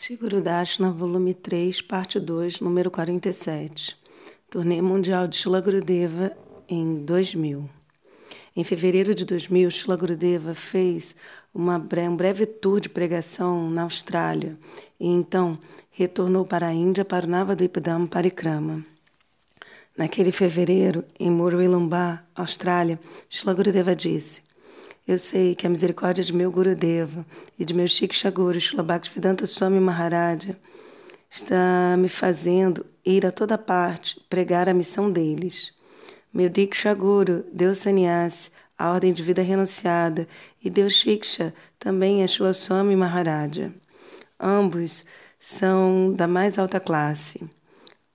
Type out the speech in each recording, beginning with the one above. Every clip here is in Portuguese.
Shigurudashna, volume 3, parte 2, número 47. Turnê Mundial de Shila Gurudeva em 2000. Em fevereiro de 2000, Shila Gurudeva fez uma, um breve tour de pregação na Austrália e então retornou para a Índia para o Navadvipadam Parikrama. Naquele fevereiro, em Murwillumbah, Austrália, Shila Gurudeva disse eu sei que a misericórdia de meu Gurudeva e de meu Shiksha Guru Shila Bhaktivedanta Swami Maharaja está me fazendo ir a toda parte pregar a missão deles. Meu Diksha Guru, Deus Sannyasi, a ordem de vida renunciada, e Deus Shiksha, também é Shua Swami Maharaja. Ambos são da mais alta classe.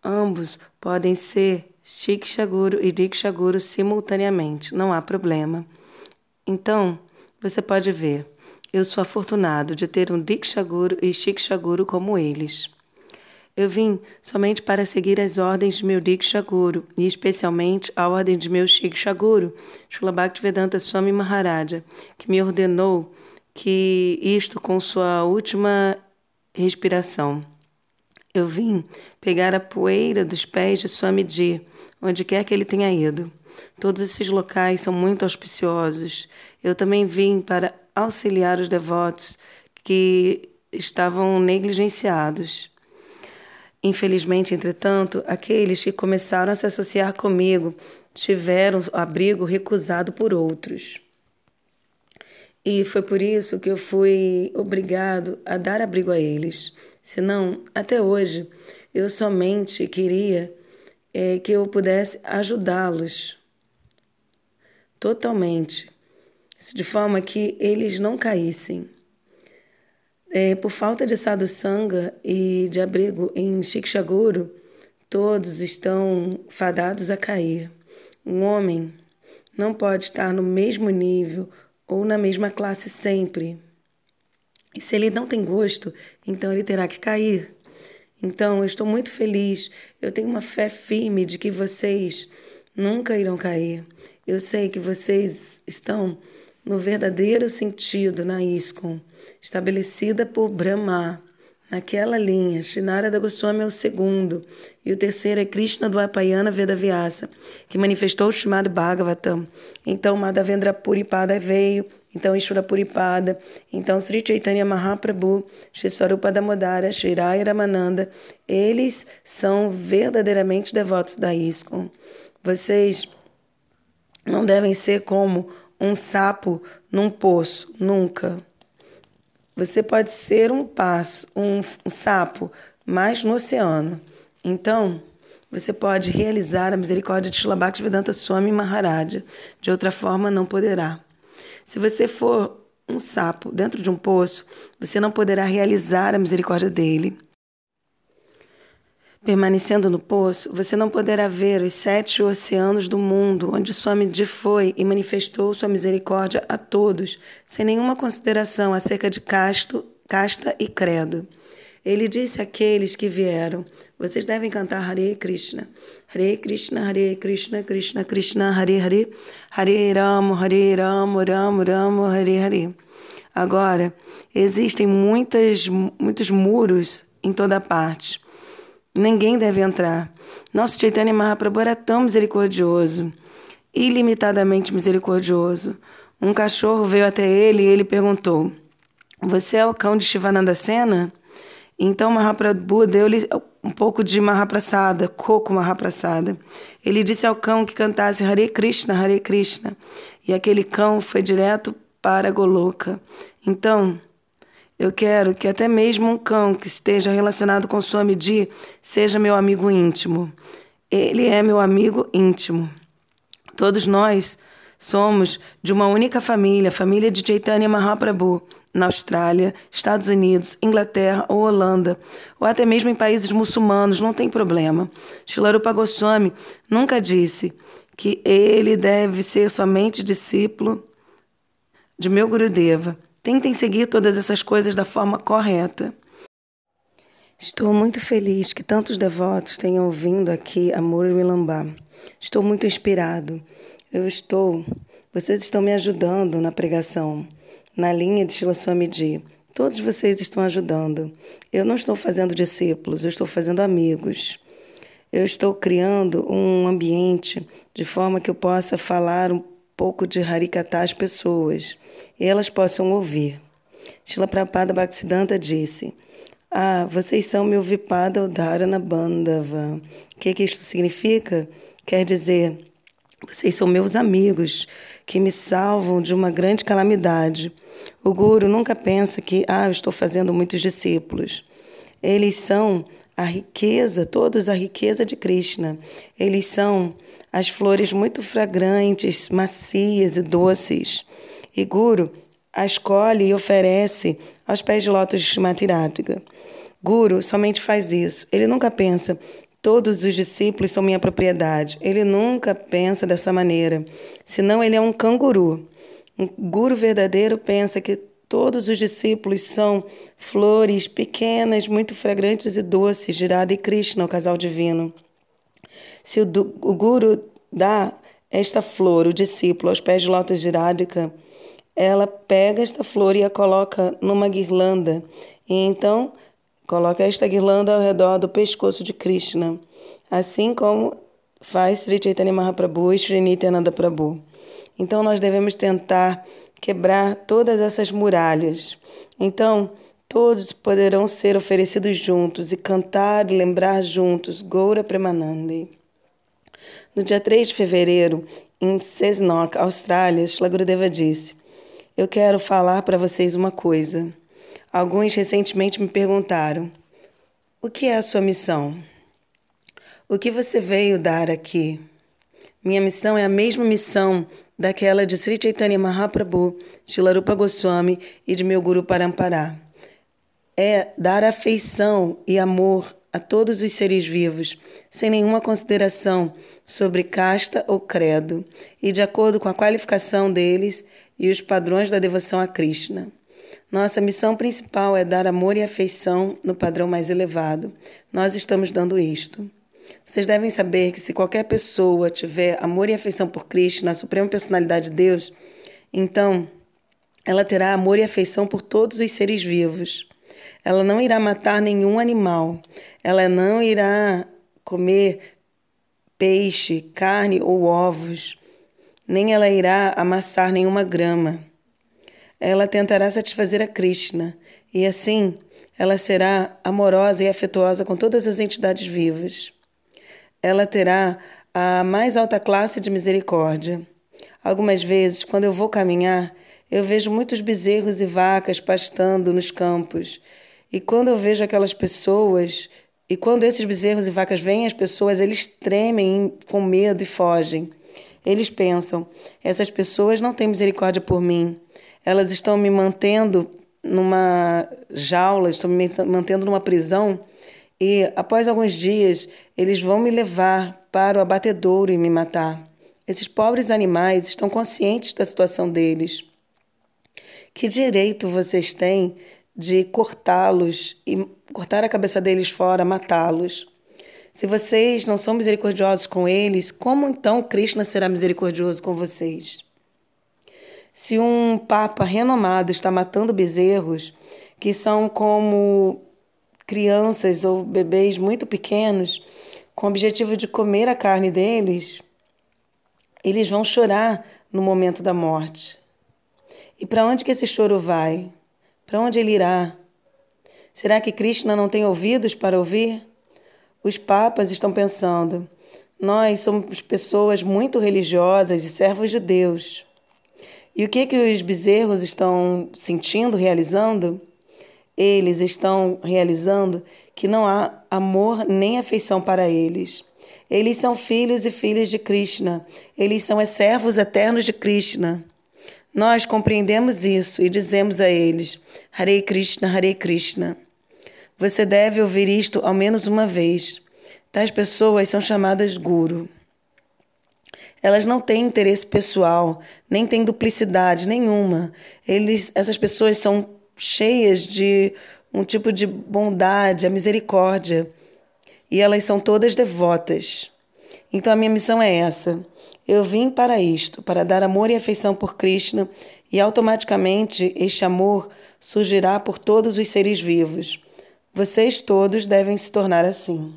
Ambos podem ser Shiksha Guru e Diksha Guru simultaneamente, não há problema. Então, você pode ver, eu sou afortunado de ter um Dikshaguru e Shikshaguru como eles. Eu vim somente para seguir as ordens de meu Dikshaguru e especialmente a ordem de meu Shikshaguru, Srila Bhaktivedanta Swami Maharaja, que me ordenou que isto com sua última respiração. Eu vim pegar a poeira dos pés de Swamiji, onde quer que ele tenha ido. Todos esses locais são muito auspiciosos. Eu também vim para auxiliar os devotos que estavam negligenciados. Infelizmente, entretanto, aqueles que começaram a se associar comigo tiveram abrigo recusado por outros. E foi por isso que eu fui obrigado a dar abrigo a eles. Senão, até hoje, eu somente queria é, que eu pudesse ajudá-los totalmente, de forma que eles não caíssem. É, por falta de sadhusanga e de abrigo em Shikshaguru, todos estão fadados a cair. Um homem não pode estar no mesmo nível ou na mesma classe sempre. E se ele não tem gosto, então ele terá que cair. Então, eu estou muito feliz. Eu tenho uma fé firme de que vocês nunca irão cair. Eu sei que vocês estão no verdadeiro sentido na ISKCON, estabelecida por Brahma. Naquela linha, Srinarada Goswami é o segundo, e o terceiro é Krishna do Apayana Vedavyasa, que manifestou o chamado Bhagavatam. Então Madhavendra Puripada veio, então Ishvara Puripada, então Sri Chaitanya Mahaprabhu, Shri Swarupa Damodara, Shri Raya Ramananda, eles são verdadeiramente devotos da ISKCON. Vocês não devem ser como um sapo num poço, nunca. Você pode ser um passo, um, um sapo, mas no oceano. Então, você pode realizar a misericórdia de Shilabhakti Vedanta Swami Maharaja. De outra forma, não poderá. Se você for um sapo dentro de um poço, você não poderá realizar a misericórdia dele. Permanecendo no poço, você não poderá ver os sete oceanos do mundo, onde Swamiji foi e manifestou sua misericórdia a todos, sem nenhuma consideração acerca de casto, casta e credo. Ele disse àqueles que vieram: Vocês devem cantar Hare Krishna. Hare Krishna, Hare Krishna, Krishna Krishna, Hare Hare, Hare Ramo, Hare Ramo, Ramo Ramo, Hare Hare. Agora, existem muitas, muitos muros em toda parte. Ninguém deve entrar. Nosso Chaitanya Mahaprabhu era tão misericordioso, ilimitadamente misericordioso. Um cachorro veio até ele e ele perguntou: Você é o cão de Shivananda Sena? Então Mahaprabhu deu-lhe um pouco de Mahaprasada, coco Mahaprasada. Ele disse ao cão que cantasse Hare Krishna, Hare Krishna. E aquele cão foi direto para Goloka. Então, eu quero que até mesmo um cão que esteja relacionado com sua Swamiji seja meu amigo íntimo. Ele é meu amigo íntimo. Todos nós somos de uma única família, família de Chaitanya Mahaprabhu, na Austrália, Estados Unidos, Inglaterra ou Holanda, ou até mesmo em países muçulmanos, não tem problema. Shilarupa Goswami nunca disse que ele deve ser somente discípulo de meu Gurudeva. Tentem seguir todas essas coisas da forma correta. Estou muito feliz que tantos devotos tenham vindo aqui a Murwilambá. Estou muito inspirado. Eu estou. Vocês estão me ajudando na pregação, na linha de Shila Swamiji. Todos vocês estão ajudando. Eu não estou fazendo discípulos, eu estou fazendo amigos. Eu estou criando um ambiente de forma que eu possa falar um pouco de Harikata às pessoas e elas possam ouvir. Shila Prabhupada Bhaktisiddhanta disse: Ah, vocês são meu Vipada Udharana Bandava. O que, que isto significa? Quer dizer, vocês são meus amigos que me salvam de uma grande calamidade. O Guru nunca pensa que, ah, eu estou fazendo muitos discípulos. Eles são a riqueza, todos a riqueza de Krishna. Eles são as flores muito fragrantes, macias e doces. E Guru a escolhe e oferece aos pés de lótus de Shrimati Guru somente faz isso. Ele nunca pensa, todos os discípulos são minha propriedade. Ele nunca pensa dessa maneira. Senão ele é um canguru. Um guru verdadeiro pensa que todos os discípulos são flores pequenas, muito fragrantes e doces de Radha e Krishna, o casal divino. Se o, o guru dá esta flor, o discípulo, aos pés de lótus de Radhika, ela pega esta flor e a coloca numa guirlanda. E então coloca esta guirlanda ao redor do pescoço de Krishna, assim como faz Sri Chaitanya Mahaprabhu e Sri Nityananda Prabhu. Então nós devemos tentar quebrar todas essas muralhas. Então, todos poderão ser oferecidos juntos e cantar e lembrar juntos Goura Premanande. No dia 3 de fevereiro, em Cessnock, Austrália, Shla Gurudeva disse: eu quero falar para vocês uma coisa. Alguns recentemente me perguntaram: o que é a sua missão? O que você veio dar aqui? Minha missão é a mesma missão daquela de Sri Chaitanya Mahaprabhu, Shilarupa Goswami e de meu Guru Parampará. É dar afeição e amor a todos os seres vivos, sem nenhuma consideração sobre casta ou credo, e de acordo com a qualificação deles e os padrões da devoção a Krishna. Nossa missão principal é dar amor e afeição no padrão mais elevado. Nós estamos dando isto. Vocês devem saber que se qualquer pessoa tiver amor e afeição por Krishna, a suprema personalidade de Deus, então ela terá amor e afeição por todos os seres vivos. Ela não irá matar nenhum animal. Ela não irá comer peixe, carne ou ovos nem ela irá amassar nenhuma grama. Ela tentará satisfazer a Krishna, e assim ela será amorosa e afetuosa com todas as entidades vivas. Ela terá a mais alta classe de misericórdia. Algumas vezes, quando eu vou caminhar, eu vejo muitos bezerros e vacas pastando nos campos. E quando eu vejo aquelas pessoas, e quando esses bezerros e vacas veem as pessoas, eles tremem com medo e fogem. Eles pensam: essas pessoas não têm misericórdia por mim. Elas estão me mantendo numa jaula, estão me mantendo numa prisão e após alguns dias eles vão me levar para o abatedouro e me matar. Esses pobres animais estão conscientes da situação deles. Que direito vocês têm de cortá-los e cortar a cabeça deles fora, matá-los? Se vocês não são misericordiosos com eles, como então Krishna será misericordioso com vocês? Se um papa renomado está matando bezerros, que são como crianças ou bebês muito pequenos, com o objetivo de comer a carne deles, eles vão chorar no momento da morte. E para onde que esse choro vai? Para onde ele irá? Será que Krishna não tem ouvidos para ouvir? Os papas estão pensando: nós somos pessoas muito religiosas e servos de Deus. E o que que os bezerros estão sentindo, realizando? Eles estão realizando que não há amor nem afeição para eles. Eles são filhos e filhas de Krishna. Eles são servos eternos de Krishna. Nós compreendemos isso e dizemos a eles: Hare Krishna, Hare Krishna. Você deve ouvir isto ao menos uma vez. Tais pessoas são chamadas guru. Elas não têm interesse pessoal, nem têm duplicidade nenhuma. Eles, essas pessoas são cheias de um tipo de bondade, a misericórdia. E elas são todas devotas. Então a minha missão é essa. Eu vim para isto, para dar amor e afeição por Krishna e automaticamente este amor surgirá por todos os seres vivos. Vocês todos devem se tornar assim.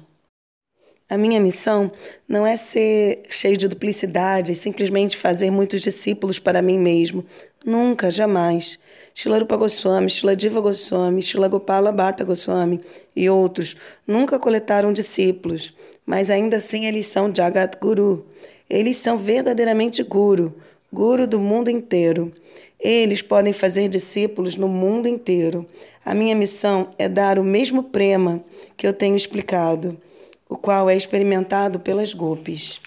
A minha missão não é ser cheio de duplicidade e simplesmente fazer muitos discípulos para mim mesmo. Nunca, jamais. Shilarupa Goswami, Shiladiva Goswami, Shilagopala Bhatta Goswami e outros nunca coletaram discípulos, mas ainda assim eles são Jagat Guru. Eles são verdadeiramente Guru, Guru do mundo inteiro. Eles podem fazer discípulos no mundo inteiro. A minha missão é dar o mesmo prema que eu tenho explicado o qual é experimentado pelas gopis.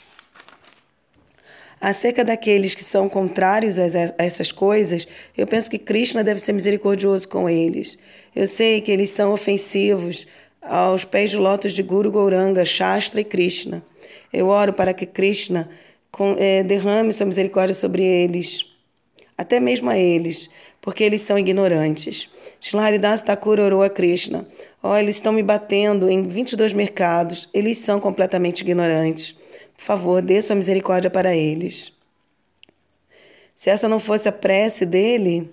Acerca daqueles que são contrários a essas coisas, eu penso que Krishna deve ser misericordioso com eles. Eu sei que eles são ofensivos aos pés de lótus de Guru Gauranga, Shastra e Krishna. Eu oro para que Krishna é, derrame sua misericórdia sobre eles, até mesmo a eles, porque eles são ignorantes. Shilharidas Thakur orou a Krishna. Ó, oh, eles estão me batendo em 22 mercados. Eles são completamente ignorantes. Por favor, dê sua misericórdia para eles. Se essa não fosse a prece dele,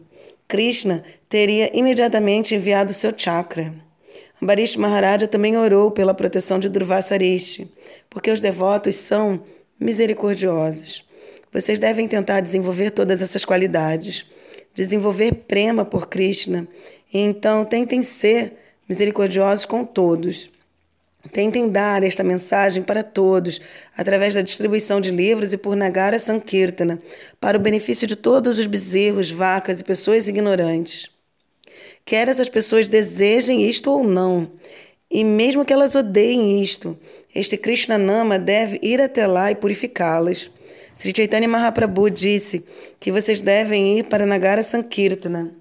Krishna teria imediatamente enviado seu chakra. Ambarish Maharaja também orou pela proteção de Durvasarishi, porque os devotos são misericordiosos. Vocês devem tentar desenvolver todas essas qualidades desenvolver prema por Krishna. Então, tentem ser misericordiosos com todos. Tentem dar esta mensagem para todos, através da distribuição de livros e por Nagara Sankirtana, para o benefício de todos os bezerros, vacas e pessoas ignorantes. Quer essas pessoas desejem isto ou não, e mesmo que elas odeiem isto, este Krishna Nama deve ir até lá e purificá-las. Sri Chaitanya Mahaprabhu disse que vocês devem ir para Nagara Sankirtana,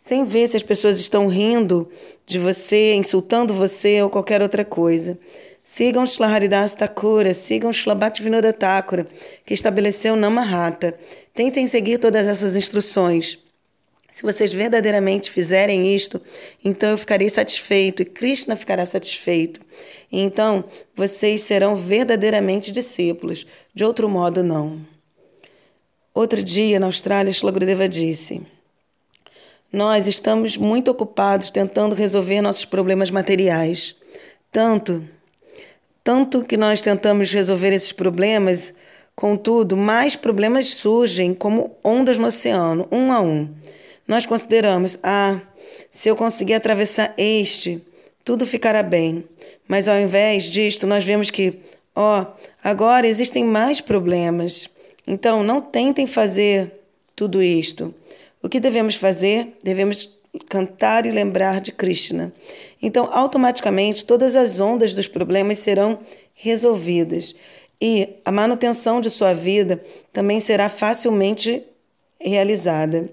sem ver se as pessoas estão rindo de você, insultando você ou qualquer outra coisa. Sigam Shla Haridas Thakura, sigam Shla Bhaktivinoda Thakura, que estabeleceu Namahata. Tentem seguir todas essas instruções. Se vocês verdadeiramente fizerem isto, então eu ficarei satisfeito e Krishna ficará satisfeito. Então vocês serão verdadeiramente discípulos, de outro modo não. Outro dia, na Austrália, Shlagurudeva disse: Nós estamos muito ocupados tentando resolver nossos problemas materiais. Tanto, tanto que nós tentamos resolver esses problemas, contudo, mais problemas surgem como ondas no oceano, um a um. Nós consideramos, ah, se eu conseguir atravessar este, tudo ficará bem. Mas ao invés disto, nós vemos que, ó, oh, agora existem mais problemas. Então, não tentem fazer tudo isto. O que devemos fazer? Devemos cantar e lembrar de Krishna. Então, automaticamente, todas as ondas dos problemas serão resolvidas e a manutenção de sua vida também será facilmente realizada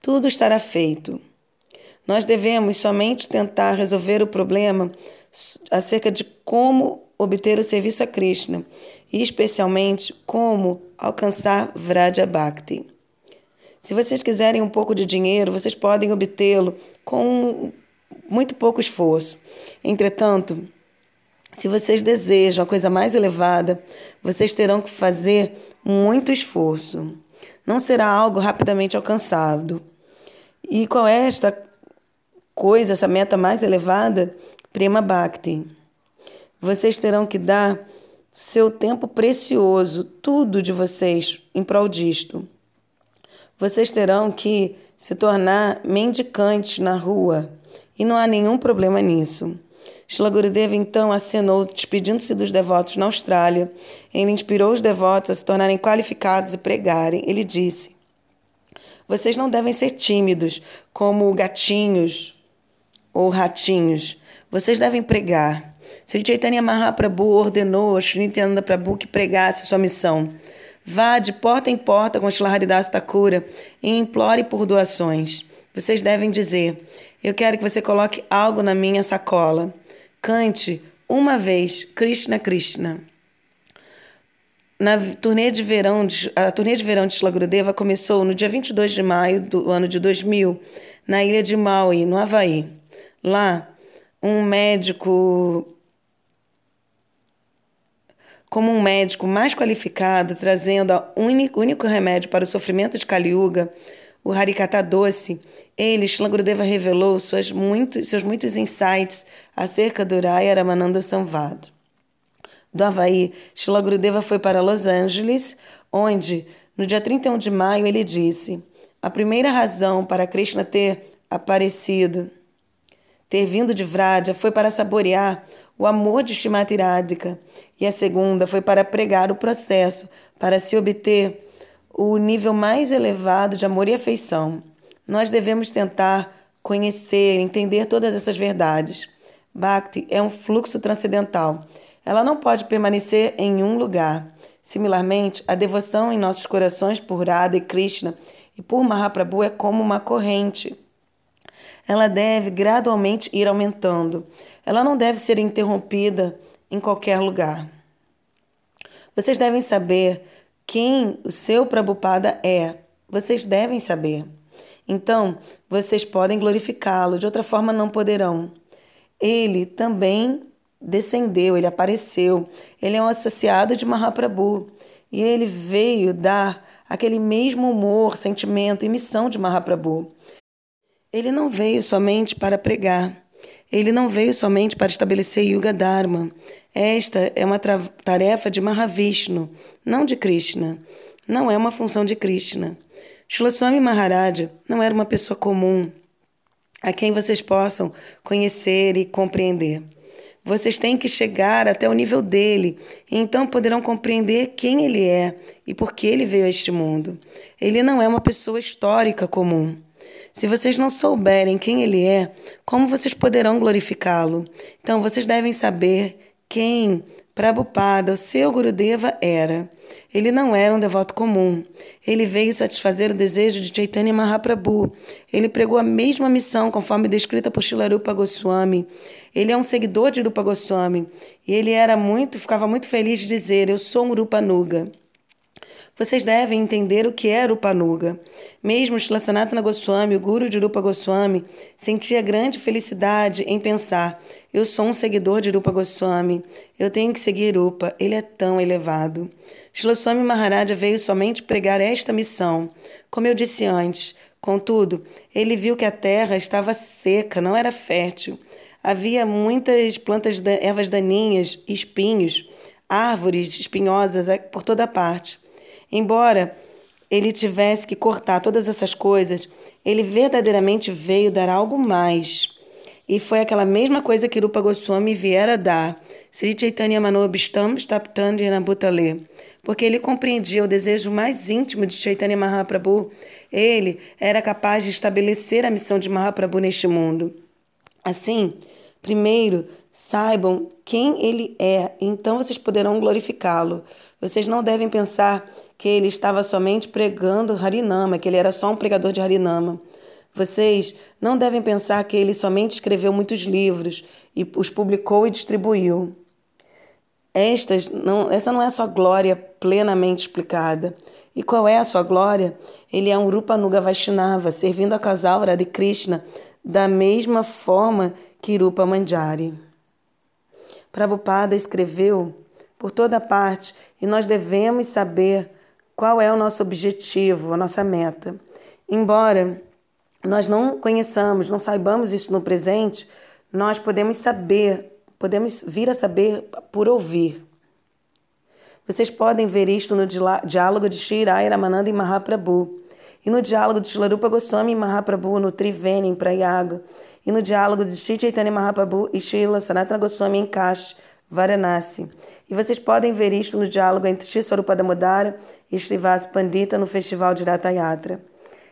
tudo estará feito. Nós devemos somente tentar resolver o problema acerca de como obter o serviço a Krishna e, especialmente, como alcançar Vraja Bhakti. Se vocês quiserem um pouco de dinheiro, vocês podem obtê-lo com muito pouco esforço. Entretanto, se vocês desejam a coisa mais elevada, vocês terão que fazer muito esforço não será algo rapidamente alcançado. E qual é esta coisa, essa meta mais elevada? Prema Bhakti. Vocês terão que dar seu tempo precioso, tudo de vocês, em prol disto. Vocês terão que se tornar mendicantes na rua, e não há nenhum problema nisso. Shila Gurudeva então acenou, despedindo-se dos devotos na Austrália. Ele inspirou os devotos a se tornarem qualificados e pregarem. Ele disse: Vocês não devem ser tímidos, como gatinhos ou ratinhos. Vocês devem pregar. Sri Chaitanya Mahaprabhu ordenou a Sri Nityananda Prabhu que pregasse sua missão. Vá de porta em porta com Shila Haridas Thakura e implore por doações. Vocês devem dizer: Eu quero que você coloque algo na minha sacola. Cante uma vez Krishna Krishna. Na turnê de verão a turnê de verão de Shila começou no dia 22 de maio do ano de 2000, na ilha de Maui, no Havaí. Lá, um médico como um médico mais qualificado, trazendo o único, remédio para o sofrimento de Kali Yuga, o Harikata doce, ele, Shilagurudeva, revelou suas muitos, seus muitos insights acerca do Raya Ramananda Samvad. Do Havaí, Shilagurudeva foi para Los Angeles, onde, no dia 31 de maio, ele disse: A primeira razão para Krishna ter aparecido, ter vindo de Vraja, foi para saborear o amor de Shrimati Radhika, e a segunda foi para pregar o processo para se obter o nível mais elevado de amor e afeição. Nós devemos tentar conhecer, entender todas essas verdades. Bhakti é um fluxo transcendental. Ela não pode permanecer em um lugar. Similarmente, a devoção em nossos corações por Radha e Krishna e por Mahaprabhu é como uma corrente. Ela deve gradualmente ir aumentando. Ela não deve ser interrompida em qualquer lugar. Vocês devem saber quem o seu Prabhupada é. Vocês devem saber. Então, vocês podem glorificá-lo, de outra forma não poderão. Ele também descendeu, ele apareceu. Ele é um associado de Mahaprabhu. E ele veio dar aquele mesmo humor, sentimento e missão de Mahaprabhu. Ele não veio somente para pregar. Ele não veio somente para estabelecer Yuga Dharma. Esta é uma tarefa de Mahavishnu, não de Krishna. Não é uma função de Krishna. Shlaswami Maharaja não era uma pessoa comum a quem vocês possam conhecer e compreender. Vocês têm que chegar até o nível dele, e então poderão compreender quem ele é e por que ele veio a este mundo. Ele não é uma pessoa histórica comum. Se vocês não souberem quem ele é, como vocês poderão glorificá-lo? Então vocês devem saber quem Prabhupada, o seu Gurudeva, era. Ele não era um devoto comum. Ele veio satisfazer o desejo de Chaitanya Mahaprabhu. Ele pregou a mesma missão conforme descrita por Shilarupa Goswami. Ele é um seguidor de Rupa Goswami. E ele era muito, ficava muito feliz de dizer: Eu sou um Rupa Nuga. Vocês devem entender o que é Rupanuga. Mesmo Shila Goswami, o guru de Rupa Goswami, sentia grande felicidade em pensar: eu sou um seguidor de Rupa Goswami, eu tenho que seguir Rupa, ele é tão elevado. Shila Swami Maharaja veio somente pregar esta missão. Como eu disse antes, contudo, ele viu que a terra estava seca, não era fértil. Havia muitas plantas, ervas daninhas, espinhos, árvores espinhosas eh, por toda parte. Embora ele tivesse que cortar todas essas coisas, ele verdadeiramente veio dar algo mais. E foi aquela mesma coisa que Rupa Goswami viera dar. Sri Chaitanya Manobishtam Staptandina Bhutale. Porque ele compreendia o desejo mais íntimo de Chaitanya Mahaprabhu. Ele era capaz de estabelecer a missão de Mahaprabhu neste mundo. Assim, primeiro, saibam quem ele é, então vocês poderão glorificá-lo. Vocês não devem pensar que ele estava somente pregando Harinama, que ele era só um pregador de Harinama. Vocês não devem pensar que ele somente escreveu muitos livros e os publicou e distribuiu. Estas não, essa não é a sua glória plenamente explicada. E qual é a sua glória? Ele é um Rupa Nuga Vaishnava, servindo a casal de Krishna da mesma forma que Rupa Manjari. Prabhupada escreveu por toda parte e nós devemos saber qual é o nosso objetivo, a nossa meta. Embora nós não conheçamos, não saibamos isso no presente, nós podemos saber, podemos vir a saber por ouvir. Vocês podem ver isto no diálogo de Shiraya Ramananda e Mahaprabhu, e no diálogo de Shilarupa Goswami e Mahaprabhu no Triveni em Prayaga, e no diálogo de Shri Chaitanya Mahaprabhu e Shila Sanatana Goswami em Kashi, Varanasi. E vocês podem ver isto no diálogo entre Shri Damodara e Srivas Pandita no Festival de Ratayatra.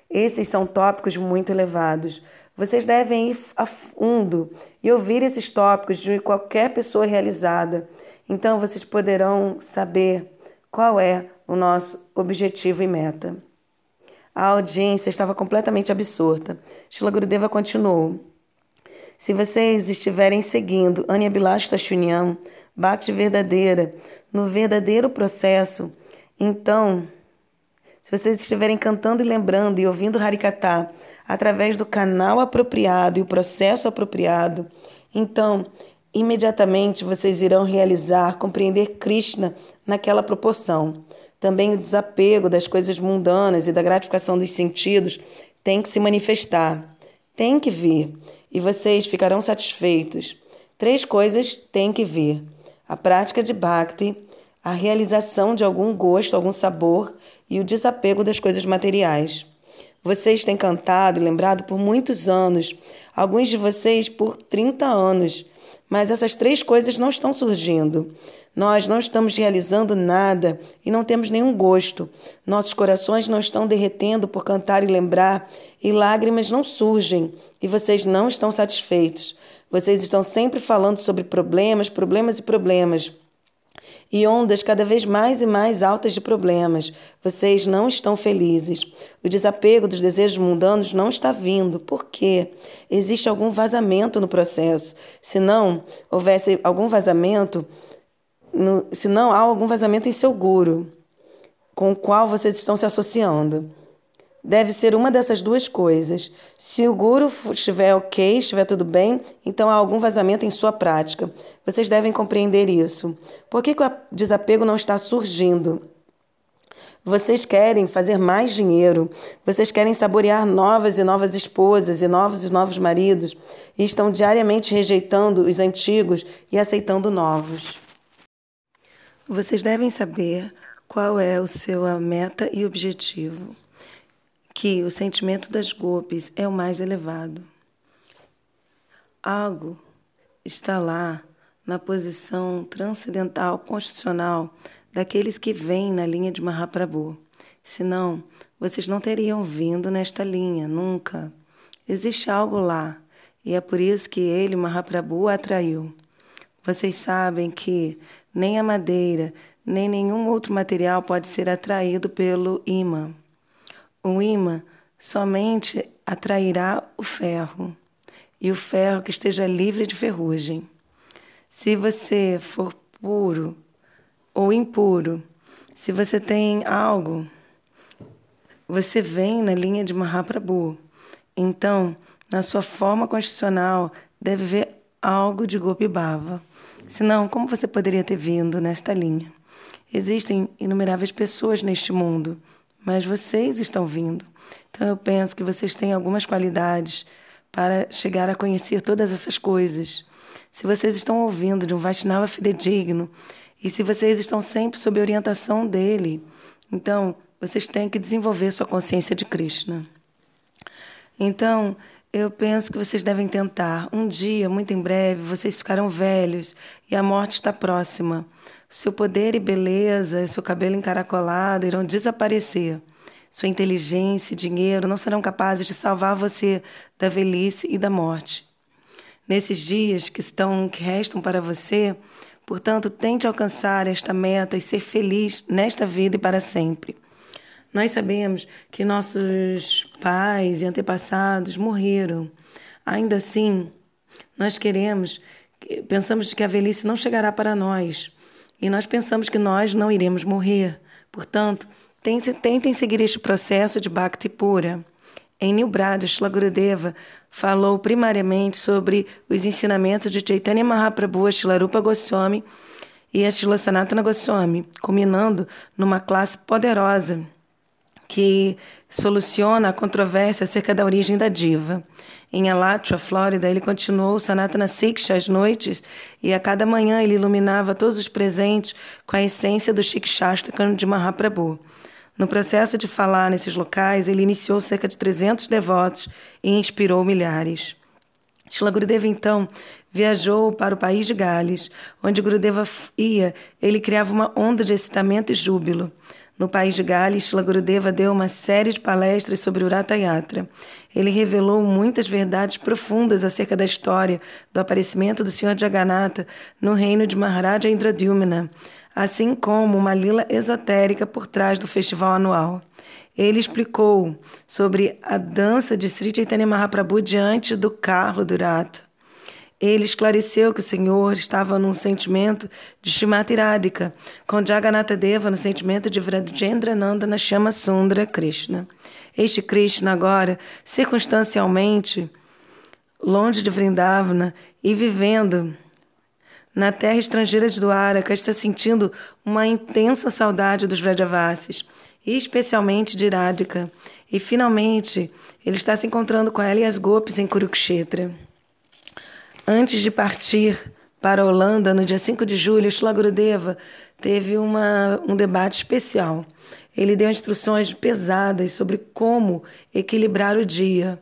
Esses são tópicos muito elevados. Vocês devem ir a fundo e ouvir esses tópicos de qualquer pessoa realizada. Então vocês poderão saber qual é o nosso objetivo e meta. A audiência estava completamente absorta. Shila Gurudeva continuou. Se vocês estiverem seguindo Anya Bilashta Shunyam, Bhakti verdadeira, no verdadeiro processo, então, se vocês estiverem cantando e lembrando e ouvindo Harikata através do canal apropriado e o processo apropriado, então imediatamente vocês irão realizar, compreender Krishna naquela proporção. Também o desapego das coisas mundanas e da gratificação dos sentidos tem que se manifestar, tem que vir, e vocês ficarão satisfeitos. Três coisas têm que vir: a prática de bhakti, a realização de algum gosto, algum sabor e o desapego das coisas materiais. Vocês têm cantado e lembrado por muitos anos, alguns de vocês por 30 anos, mas essas três coisas não estão surgindo. Nós não estamos realizando nada e não temos nenhum gosto. Nossos corações não estão derretendo por cantar e lembrar, e lágrimas não surgem, e vocês não estão satisfeitos. Vocês estão sempre falando sobre problemas, problemas e problemas e ondas cada vez mais e mais altas de problemas. Vocês não estão felizes. O desapego dos desejos mundanos não está vindo. Por quê? Existe algum vazamento no processo. Se não houvesse algum vazamento, se não há algum vazamento em seu guru, com o qual vocês estão se associando. Deve ser uma dessas duas coisas. Se o guru estiver ok, estiver tudo bem, então há algum vazamento em sua prática. Vocês devem compreender isso. Por que, que o desapego não está surgindo? Vocês querem fazer mais dinheiro, vocês querem saborear novas e novas esposas e novos e novos maridos, e estão diariamente rejeitando os antigos e aceitando novos. Vocês devem saber qual é o seu meta e objetivo que o sentimento das golpes é o mais elevado. Algo está lá na posição transcendental constitucional daqueles que vêm na linha de Mahaprabhu. Senão, vocês não teriam vindo nesta linha, nunca. Existe algo lá, e é por isso que ele, Mahaprabhu, atraiu. Vocês sabem que nem a madeira, nem nenhum outro material pode ser atraído pelo imã. O imã somente atrairá o ferro, e o ferro que esteja livre de ferrugem. Se você for puro ou impuro, se você tem algo, você vem na linha de Mahaprabhu. Então, na sua forma constitucional, deve ver algo de Gopi Bhava. Senão, como você poderia ter vindo nesta linha? Existem inumeráveis pessoas neste mundo mas vocês estão vindo. Então eu penso que vocês têm algumas qualidades para chegar a conhecer todas essas coisas. Se vocês estão ouvindo de um Vaishnava fidedigno e se vocês estão sempre sob orientação dele, então vocês têm que desenvolver sua consciência de Krishna. Então, eu penso que vocês devem tentar. Um dia, muito em breve, vocês ficarão velhos e a morte está próxima. Seu poder e beleza, seu cabelo encaracolado irão desaparecer. Sua inteligência e dinheiro não serão capazes de salvar você da velhice e da morte. Nesses dias que estão que restam para você, portanto, tente alcançar esta meta e ser feliz nesta vida e para sempre. Nós sabemos que nossos pais e antepassados morreram. Ainda assim, nós queremos, pensamos que a velhice não chegará para nós e nós pensamos que nós não iremos morrer. Portanto, tentem seguir este processo de Bhakti pura. Em Nilbrada, Shila Gurudeva falou primariamente sobre os ensinamentos de Chaitanya Mahaprabhu, Shila Rupa Goswami e a Sanatana Goswami, culminando numa classe poderosa que soluciona a controvérsia acerca da origem da diva. Em Alatra, Flórida, ele continuou Sanatana Siksha às noites e a cada manhã ele iluminava todos os presentes com a essência do Shikshastakam de Mahaprabhu. No processo de falar nesses locais, ele iniciou cerca de 300 devotos e inspirou milhares. Shila Gurudeva, então, viajou para o país de Gales, onde Gurudeva ia, ele criava uma onda de excitamento e júbilo. No país de Gales, Shila Gurudeva deu uma série de palestras sobre o Ratha Yatra. Ele revelou muitas verdades profundas acerca da história do aparecimento do Senhor Jagannatha no reino de Maharaja Indradyumna, assim como uma lila esotérica por trás do festival anual. Ele explicou sobre a dança de Sri Chaitanya Mahaprabhu diante do carro do Ratha. Ele esclareceu que o Senhor estava num sentimento de Shimati Radhika, com Jagannatha Deva no sentimento de Vrajendrananda na chama Sundra Krishna. Este Krishna agora, circunstancialmente, longe de Vrindavana e vivendo Na terra estrangeira de Dwaraka, está sentindo uma intensa saudade dos Vrajavasis, especialmente de Radhika. E finalmente, ele está se encontrando com ela e as Gopis em Kurukshetra. Antes de partir para a Holanda, no dia 5 de julho, Shila Gurudeva teve uma, um debate especial. Ele deu instruções pesadas sobre como equilibrar o dia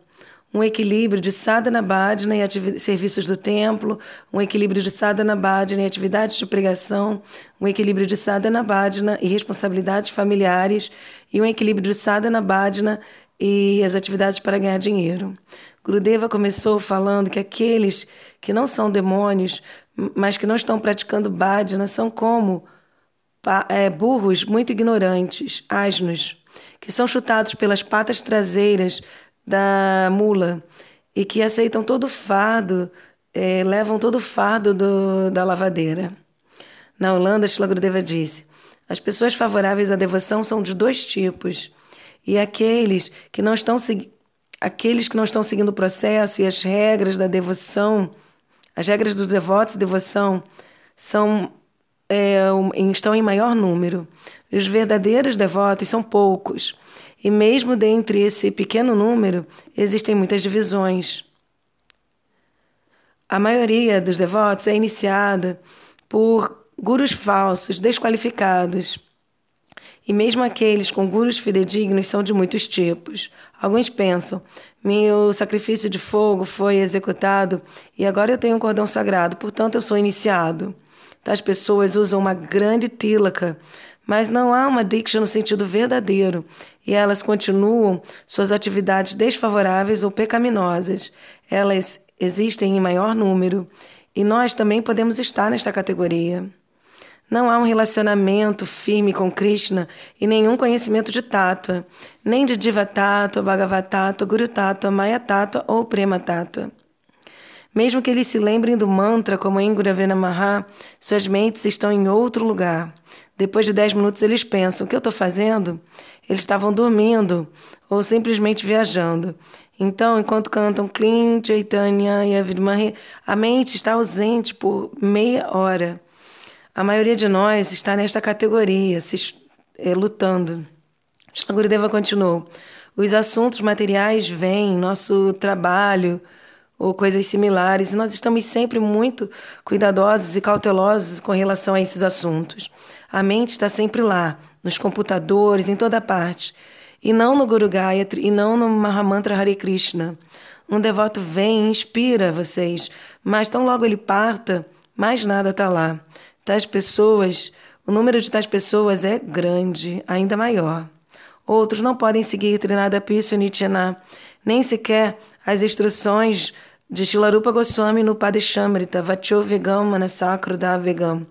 um equilíbrio de sadhana bhajana e serviços do templo, um equilíbrio de sadhana bhajana e atividades de pregação, um equilíbrio de sadhana bhajana e responsabilidades familiares e um equilíbrio de sadhana bhajana e as atividades para ganhar dinheiro. Gurudeva começou falando que aqueles que não são demônios, mas que não estão praticando bhajana, são como é, burros muito ignorantes, asnos, que são chutados pelas patas traseiras da mula e que aceitam todo o fardo, é, levam todo o fardo do, da lavadeira. Na Holanda, Shlagrodeva disse: as pessoas favoráveis à devoção são de dois tipos, e aqueles que não estão aqueles que não estão seguindo o processo e as regras da devoção, as regras dos devotos de devoção são é, estão em maior número. Os verdadeiros devotos são poucos. E mesmo dentre esse pequeno número, existem muitas divisões. A maioria dos devotos é iniciada por gurus falsos, desqualificados. E mesmo aqueles com gurus fidedignos são de muitos tipos. Alguns pensam: meu sacrifício de fogo foi executado e agora eu tenho um cordão sagrado, portanto eu sou iniciado. Tais pessoas usam uma grande tílaca mas não há uma diksha no sentido verdadeiro, e elas continuam suas atividades desfavoráveis ou pecaminosas. Elas existem em maior número, e nós também podemos estar nesta categoria. Não há um relacionamento firme com Krishna e nenhum conhecimento de Tattva, nem de Diva Tattva, Bhagavad Tattva, Guru Tattva, Maya Tattva ou Prema Tattva. Mesmo que eles se lembrem do mantra como em Guravena Maha, suas mentes estão em outro lugar. Depois de dez minutos, eles pensam: o que eu estou fazendo? Eles estavam dormindo ou simplesmente viajando. Então, enquanto cantam Clint, Chaitanya e Avidmahi, a mente está ausente por meia hora. A maioria de nós está nesta categoria, se, é, lutando. Gurudeva continuou. Os assuntos materiais vêm, nosso trabalho, ou coisas similares, e nós estamos sempre muito cuidadosos e cautelosos com relação a esses assuntos. A mente está sempre lá, nos computadores, em toda parte, e não no Guru Gayatri e não no Mahamantra Hare Krishna. Um devoto vem e inspira vocês, mas tão logo ele parta, mais nada está lá. Tais pessoas, o número de tais pessoas é grande, ainda maior. Outros não podem seguir Trinada Pisya Nityana, nem sequer as instruções de Shilarupa Goswami no Padeshamrita Vacho Vegam Manasakro da Vegam.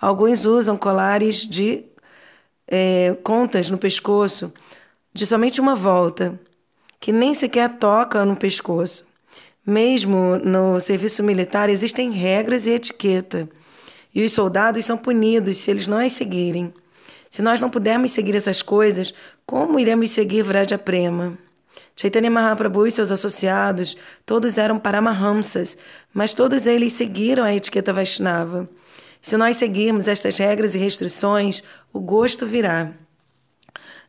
Alguns usam colares de é, contas no pescoço de somente uma volta, que nem sequer toca no pescoço. Mesmo no serviço militar existem regras e etiqueta, e os soldados são punidos se eles não as seguirem. Se nós não pudermos seguir essas coisas, como iremos seguir Vraja Prema? Chaitanya Mahaprabhu e seus associados, todos eram Paramahamsas, mas todos eles seguiram a etiqueta Vaishnava. Se nós seguirmos estas regras e restrições, o gosto virá.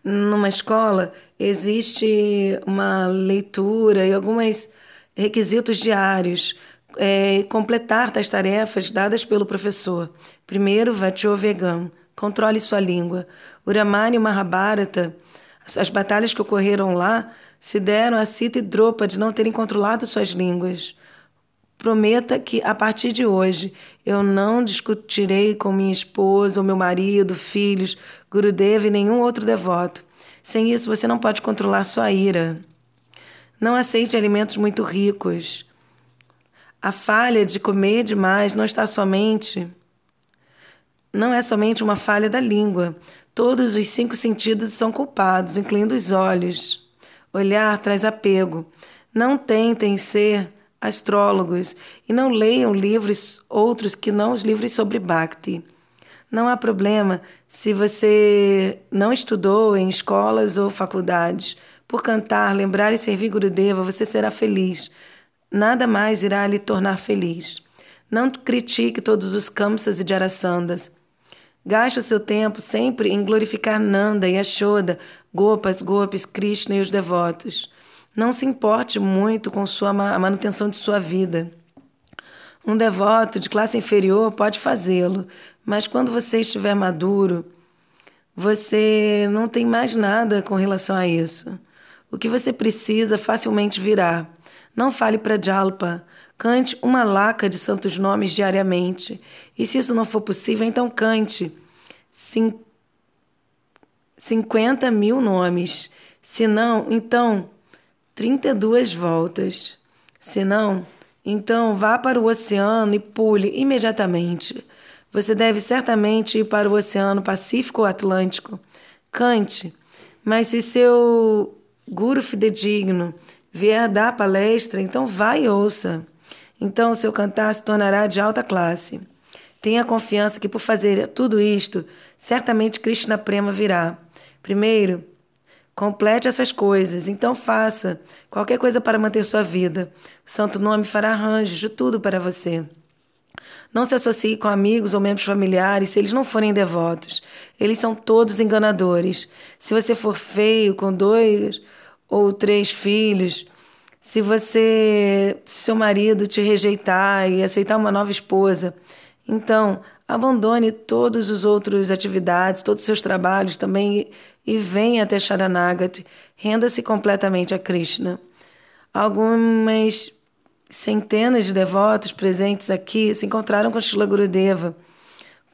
Numa escola, existe uma leitura e alguns requisitos diários. É, completar tais tarefas dadas pelo professor. Primeiro, Vatyo Vegam, controle sua língua. O Ramayana e Mahabharata, as batalhas que ocorreram lá, se deram a Sita e Dropa de não terem controlado suas línguas. Prometa que, a partir de hoje, eu não discutirei com minha esposa, ou meu marido, filhos, Gurudeva e nenhum outro devoto. Sem isso, você não pode controlar sua ira. Não aceite alimentos muito ricos. A falha de comer demais não está somente. Não é somente uma falha da língua. Todos os cinco sentidos são culpados, incluindo os olhos. Olhar traz apego. Não tentem ser astrólogos e não leiam livros outros que não os livros sobre Bhakti. Não há problema se você não estudou em escolas ou faculdades. Por cantar, lembrar e servir Gurudeva, você será feliz. Nada mais irá lhe tornar feliz. Não critique todos os Kamsas e Jarasandas. Gaste o seu tempo sempre em glorificar Nanda, Yashoda, Gopas, Gopis, Krishna e os devotos. Não se importe muito com sua, a manutenção de sua vida. Um devoto de classe inferior pode fazê-lo, mas quando você estiver maduro, você não tem mais nada com relação a isso. O que você precisa facilmente virá. Não fale para Jalpa. Cante uma laca de santos nomes diariamente. E se isso não for possível, então cante 50 mil nomes. Se não, então 32 voltas. Se não, então vá para o oceano e pule imediatamente. Você deve certamente ir para o Oceano Pacífico ou Atlântico. Cante, mas se seu guru fidedigno vier dar palestra, então vá e ouça. Então seu cantar se tornará de alta classe. Tenha confiança que por fazer tudo isto, certamente Krishna Prema virá. Primeiro, Complete essas coisas, então faça qualquer coisa para manter sua vida. O santo nome fará arranjos de tudo para você. Não se associe com amigos ou membros familiares se eles não forem devotos. Eles são todos enganadores. Se você for feio, com dois ou três filhos, se você, se seu marido te rejeitar e aceitar uma nova esposa, então abandone todas as outras atividades, todos os seus trabalhos também e venha até Sharanagati, renda-se completamente a Krishna. Algumas centenas de devotos presentes aqui se encontraram com Shila Gurudeva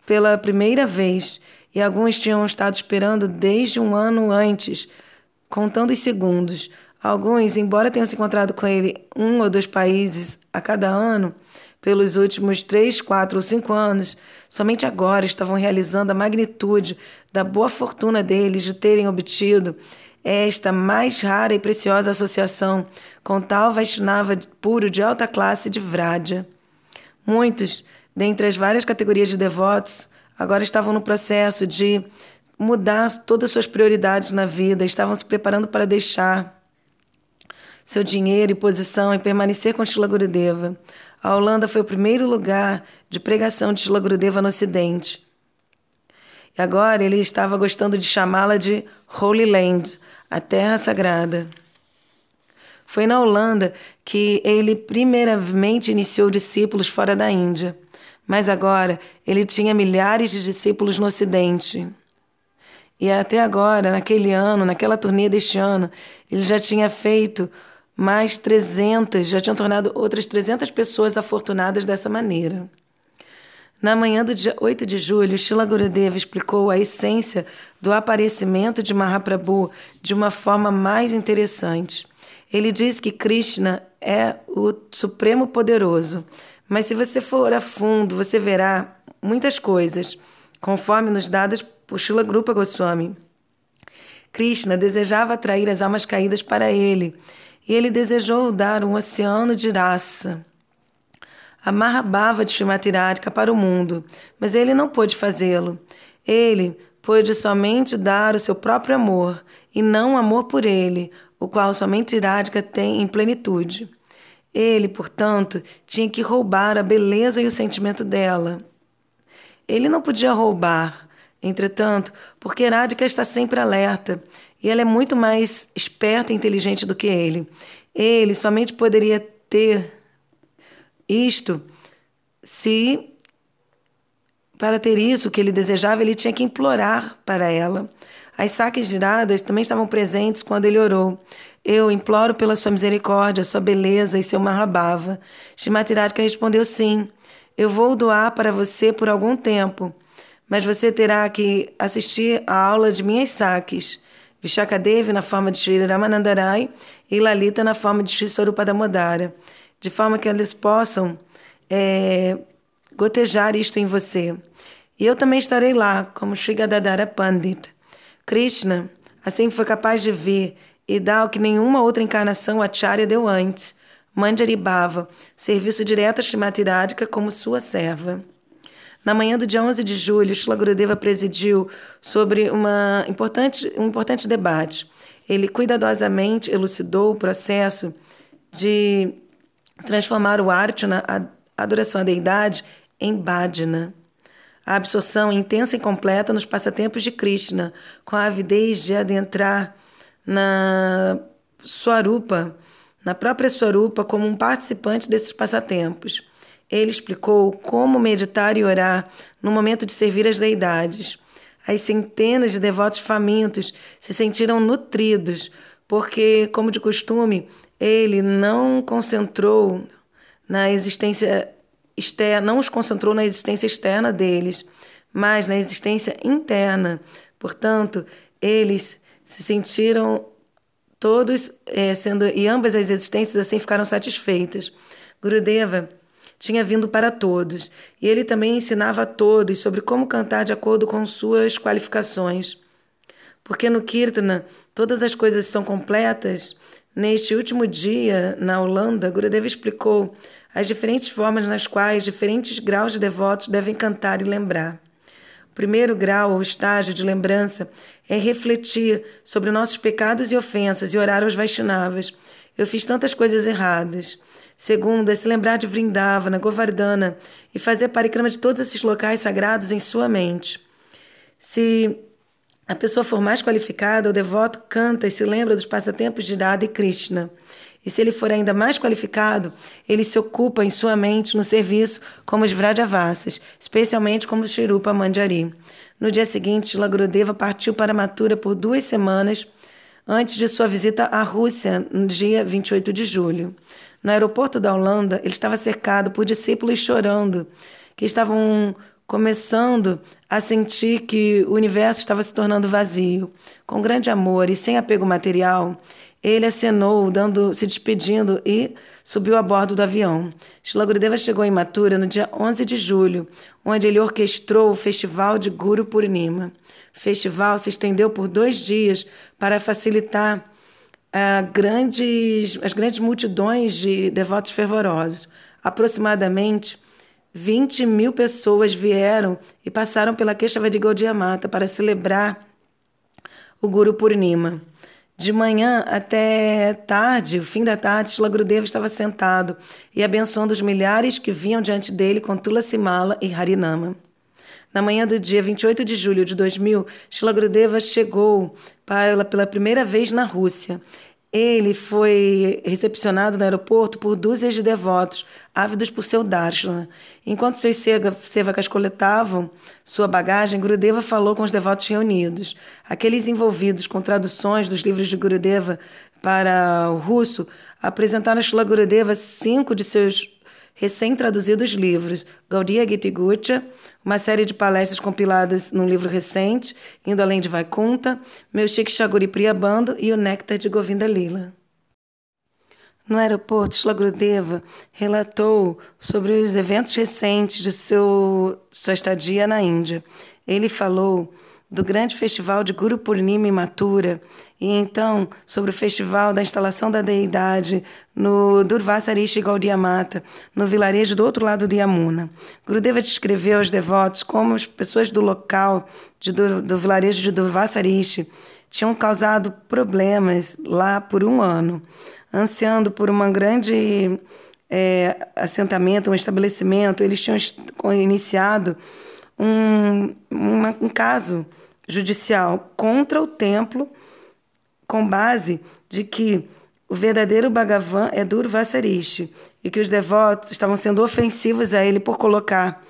pela primeira vez e alguns tinham estado esperando desde um ano antes, contando os segundos. Alguns, embora tenham se encontrado com ele um ou dois países a cada ano, pelos últimos três, quatro ou cinco anos, somente agora estavam realizando a magnitude da boa fortuna deles de terem obtido esta mais rara e preciosa associação com tal Vaishnava puro de alta classe de Vrádia. Muitos, dentre as várias categorias de devotos, agora estavam no processo de mudar todas as suas prioridades na vida, estavam se preparando para deixar seu dinheiro e posição e permanecer com Shila Gurudeva. A Holanda foi o primeiro lugar de pregação de Shila Gurudeva no Ocidente. E agora ele estava gostando de chamá-la de Holy Land, a Terra Sagrada. Foi na Holanda que ele primeiramente iniciou discípulos fora da Índia, mas agora ele tinha milhares de discípulos no Ocidente. E até agora, naquele ano, naquela turnê deste ano, ele já tinha feito mais 300, já tinham tornado outras 300 pessoas afortunadas dessa maneira. Na manhã do dia 8 de julho, Shila Gurudeva explicou a essência do aparecimento de Mahaprabhu de uma forma mais interessante. Ele diz que Krishna é o Supremo Poderoso, mas se você for a fundo, você verá muitas coisas, conforme nos dadas por Shila Grupa Goswami. Krishna desejava atrair as almas caídas para ele e ele desejou dar um oceano de raça. A Mahabhava de Shrimatirarika para o mundo, mas ele não pôde fazê-lo. Ele pôde somente dar o seu próprio amor, e não amor por ele, o qual somente Radhika tem em plenitude. Ele, portanto, tinha que roubar a beleza e o sentimento dela. Ele não podia roubar, entretanto, porque Radhika está sempre alerta e ela é muito mais esperta e inteligente do que ele. Ele somente poderia ter isto se, para ter isso que ele desejava, ele tinha que implorar para ela. As saques giradas também estavam presentes quando ele orou. Eu imploro pela sua misericórdia, sua beleza e seu marrabava. Shimati respondeu sim. Eu vou doar para você por algum tempo, mas você terá que assistir à aula de minhas saques. Vishakadevi na forma de Sri Ramanandarai e Lalita na forma de Sri Swarupa Damodara, de forma que eles possam é, gotejar isto em você. E eu também estarei lá, como Sri Gadadara Pandit. Krishna, assim foi capaz de vir e dar o que nenhuma outra encarnação Acharya deu antes, Manjari Bhava, serviço direto a Srimati Radhika como sua serva. Na manhã do dia 11 de julho, Shila Gurudeva presidiu sobre uma importante, um importante debate. Ele cuidadosamente elucidou o processo de transformar o Archana, a adoração à deidade em Bhajana. A absorção intensa e completa nos passatempos de Krishna, com a avidez de adentrar na Swarupa, na própria Swarupa, como um participante desses passatempos. Ele explicou como meditar e orar no momento de servir as deidades. As centenas de devotos famintos se sentiram nutridos, porque, como de costume, ele não concentrou na existência externa, não os concentrou na existência externa deles, mas na existência interna. Portanto, eles se sentiram todos é, sendo e ambas as existências assim ficaram satisfeitas. Gurudeva tinha vindo para todos, e ele também ensinava a todos sobre como cantar de acordo com suas qualificações. Porque no Kirtana todas as coisas são completas, neste último dia, na Holanda, Gurudeva explicou as diferentes formas nas quais diferentes graus de devotos devem cantar e lembrar. O primeiro grau ou estágio de lembrança é refletir sobre nossos pecados e ofensas e orar aos Vaishnavas. Eu fiz tantas coisas erradas. Segundo, é se lembrar de Vrindavana, Govardhana e fazer parikrama de todos esses locais sagrados em sua mente. Se a pessoa for mais qualificada, o devoto canta e se lembra dos passatempos de Radha e Krishna. E se ele for ainda mais qualificado, ele se ocupa em sua mente no serviço como os Vrajavasas, especialmente como Shirupa Manjari. No dia seguinte, Shila Gurudeva partiu para Mathura por duas semanas antes de sua visita à Rússia, no dia 28 de julho. No aeroporto da Holanda, ele estava cercado por discípulos chorando, que estavam começando a sentir que o universo estava se tornando vazio. Com grande amor e sem apego material, ele acenou, dando, se despedindo e subiu a bordo do avião. Shila Gurudeva chegou em Mathura no dia 11 de julho, onde ele orquestrou o Festival de Guru Purnima. O festival se estendeu por dois dias para facilitar grandes, as grandes multidões de devotos fervorosos. Aproximadamente 20 mil pessoas vieram e passaram pela Queixava de Gaudiya Mata para celebrar o Guru Purnima. De manhã até tarde, o fim da tarde, Shila Gurudeva estava sentado e abençoando os milhares que vinham diante dele com Tulasi Mala e Harinama. Na manhã do dia 28 de julho de 2000, Shila Gurudeva chegou para, pela primeira vez na Rússia. Ele foi recepcionado no aeroporto por dúzias de devotos, ávidos por seu darshana. Enquanto seus sevakas coletavam sua bagagem, Gurudeva falou com os devotos reunidos. Aqueles envolvidos com traduções dos livros de Gurudeva para o russo apresentaram a Shila Gurudeva cinco de seus recém-traduzidos livros, Gaudiya Gita Gucha, uma série de palestras compiladas num livro recente, Indo Além de Vaikunta, Meu Chique Chaguri Priyabando e O Néctar de Govinda Lila. No aeroporto, Shlagrudeva relatou sobre os eventos recentes de seu, sua estadia na Índia. Ele falou do grande festival de Guru Purnima em Mathura e então sobre o festival da instalação da deidade no Durvasarishi Gaudiya Mata, no vilarejo do outro lado do Yamuna. Gurudeva descreveu aos devotos como as pessoas do local de, do, do vilarejo de Durvasarishi tinham causado problemas lá por um ano, ansiando por uma grande é, assentamento, um estabelecimento. Eles tinham iniciado um, uma, um caso judicial contra o templo, com base de que o verdadeiro Bhagavan é Durvasarishi e que os devotos estavam sendo ofensivos a ele por colocar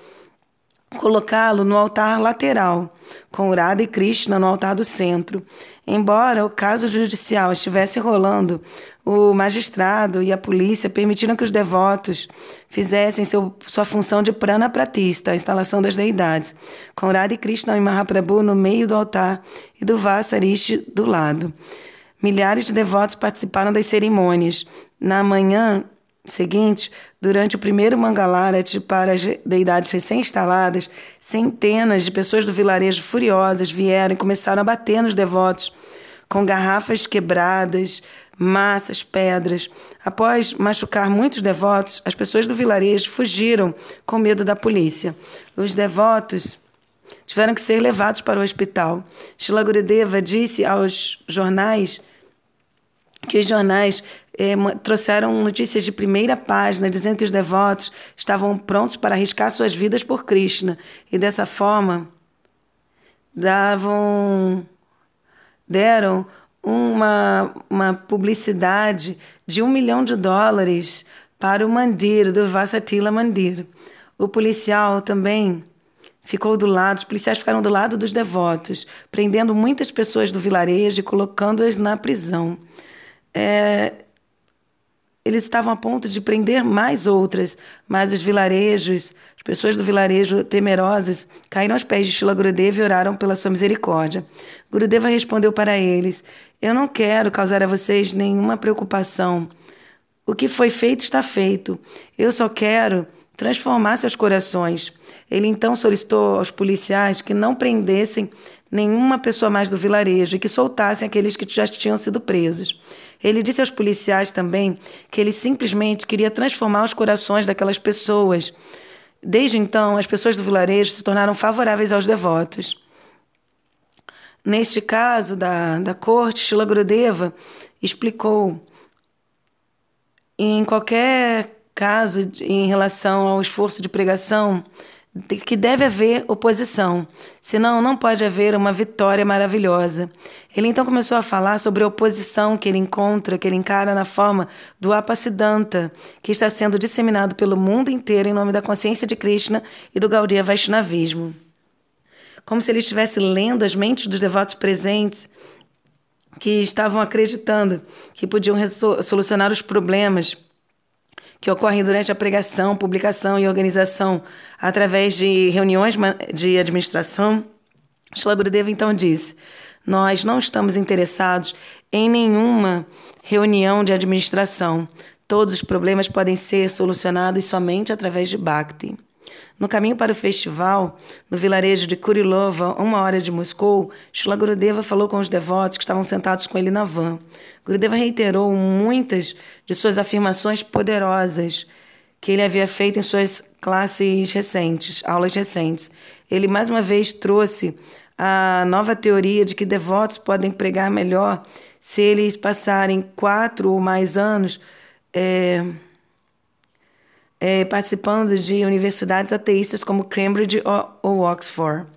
colocá-lo no altar lateral, com Urada e Krishna no altar do centro. Embora o caso judicial estivesse rolando, o magistrado e a polícia permitiram que os devotos fizessem seu, sua função de prana pratista, a instalação das deidades, com Urada e Krishna e Mahaprabhu no meio do altar e do Vasarishi do lado. Milhares de devotos participaram das cerimônias. Na manhã seguinte, durante o primeiro Mangalarati para as deidades recém-instaladas, centenas de pessoas do vilarejo furiosas vieram e começaram a bater nos devotos com garrafas quebradas, massas, pedras. Após machucar muitos devotos, as pessoas do vilarejo fugiram com medo da polícia. Os devotos tiveram que ser levados para o hospital. Shila Gurudeva disse aos jornais que os jornais eh, trouxeram notícias de primeira página dizendo que os devotos estavam prontos para arriscar suas vidas por Krishna e dessa forma davam deram uma, uma publicidade de um milhão de dólares para o Mandir, do Vasatila Mandir. O policial também ficou do lado, os policiais ficaram do lado dos devotos, prendendo muitas pessoas do vilarejo e colocando-as na prisão. É, eles estavam a ponto de prender mais outras, mas os vilarejos, as pessoas do vilarejo temerosas, caíram aos pés de Shila Gurudeva e oraram pela sua misericórdia. Gurudeva respondeu para eles: Eu não quero causar a vocês nenhuma preocupação. O que foi feito está feito. Eu só quero transformar seus corações. Ele então solicitou aos policiais que não prendessem nenhuma pessoa mais do vilarejo e que soltassem aqueles que já tinham sido presos. Ele disse aos policiais também que ele simplesmente queria transformar os corações daquelas pessoas. Desde então, as pessoas do vilarejo se tornaram favoráveis aos devotos. Neste caso da, da corte, Shila Gurudeva explicou em qualquer caso em relação ao esforço de pregação, que deve haver oposição, senão não pode haver uma vitória maravilhosa. Ele então começou a falar sobre a oposição que ele encontra, que ele encara na forma do Apasiddhanta, que está sendo disseminado pelo mundo inteiro em nome da consciência de Krishna e do Gaudiya Vaishnavismo. Como se ele estivesse lendo as mentes dos devotos presentes que estavam acreditando que podiam solucionar os problemas que ocorrem durante a pregação, publicação e organização através de reuniões de administração, Shila Gurudeva então disse: Nós não estamos interessados em nenhuma reunião de administração. Todos os problemas podem ser solucionados somente através de Bhakti. No caminho para o festival, no vilarejo de Kurilova, uma hora de Moscou, Shila Gurudeva falou com os devotos que estavam sentados com ele na van. Gurudeva reiterou muitas de suas afirmações poderosas que ele havia feito em suas classes recentes, aulas recentes. Ele mais uma vez trouxe a nova teoria de que devotos podem pregar melhor se eles passarem quatro ou mais anos. É, é, participando de universidades ateístas como Cambridge ou, Oxford.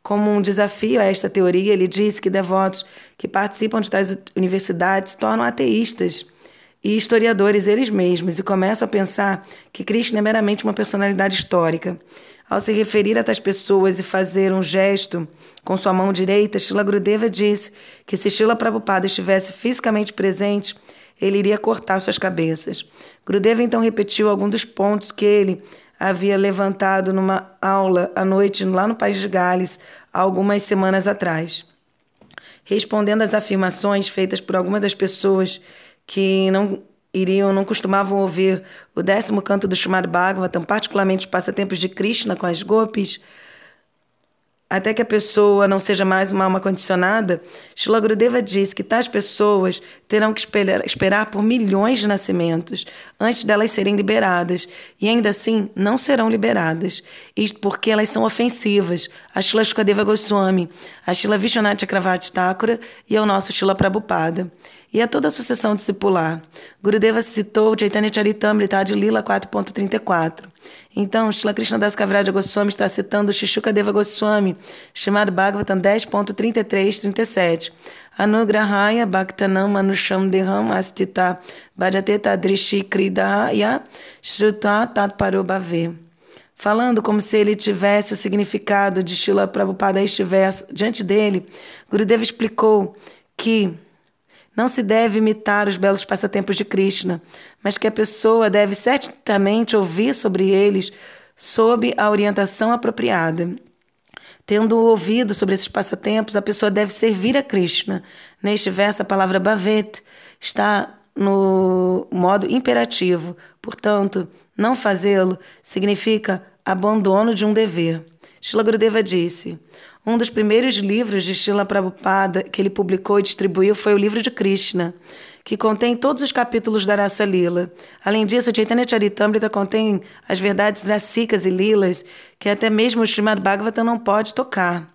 Como um desafio a esta teoria, ele diz que devotos que participam de tais universidades se tornam ateístas e historiadores eles mesmos e começam a pensar que Krishna é meramente uma personalidade histórica. Ao se referir a tais pessoas e fazer um gesto com sua mão direita, Shila Gurudeva disse que se Shila Prabhupada estivesse fisicamente presente, ele iria cortar suas cabeças. Grudeva então repetiu alguns dos pontos que ele havia levantado numa aula à noite lá no País de Gales, algumas semanas atrás. Respondendo às afirmações feitas por algumas das pessoas que não iriam, não costumavam ouvir o décimo canto do Shumar Bhagavatam, particularmente os passatempos de Krishna com as gopis, até que a pessoa não seja mais uma alma condicionada, Shila Gurudeva diz que tais pessoas terão que esperar, esperar por milhões de nascimentos antes delas serem liberadas, e ainda assim não serão liberadas. Isto porque elas são ofensivas a Shila Shukadeva Goswami, a Shila Vishwanath Chakravarti Thakura e ao nosso Shila Prabhupada e a toda a sucessão discipular. Gurudeva citou Chaitanya Charitamrita de Lila 4.34. Então, Shila Krishna Das Kaviraja Goswami está citando Shishukadeva Goswami, chamado Bhagavatam 10.33-37. Anugrahaya Bhaktanam Manusham Deham Astita Bhajateta Drishi Kridaya Shruta Tatparo Bhave. Falando como se ele tivesse o significado de Shila Prabhupada estivesse diante dele, Gurudeva explicou que não se deve imitar os belos passatempos de Krishna, mas que a pessoa deve certamente ouvir sobre eles sob a orientação apropriada. Tendo ouvido sobre esses passatempos, a pessoa deve servir a Krishna. Neste verso, a palavra bhavet está no modo imperativo. Portanto, não fazê-lo significa abandono de um dever. Shila Gurudeva disse: um dos primeiros livros de Shila Prabhupada que ele publicou e distribuiu foi o livro de Krishna, que contém todos os capítulos da Rasa Lila. Além disso, o Chaitanya Charitamrita contém as verdades rasikas e lilas que até mesmo o Srimad Bhagavatam não pode tocar.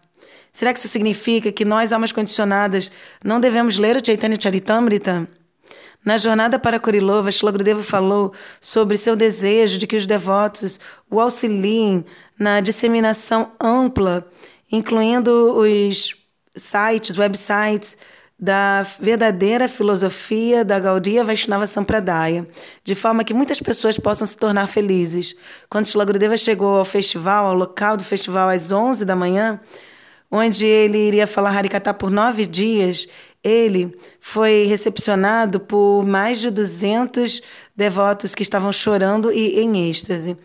Será que isso significa que nós, almas condicionadas, não devemos ler o Chaitanya Charitamrita? Na jornada para Kurilova, Shilagurudeva falou sobre seu desejo de que os devotos o auxiliem na disseminação ampla, incluindo os sites, websites da verdadeira filosofia da Gaudiya Vaishnava Sampradaya, de forma que muitas pessoas possam se tornar felizes. Quando Shila Gurudeva chegou ao festival, ao local do festival às 11 da manhã, onde ele iria falar Harikata por nove dias, ele foi recepcionado por mais de 200 devotos que estavam chorando e em êxtase.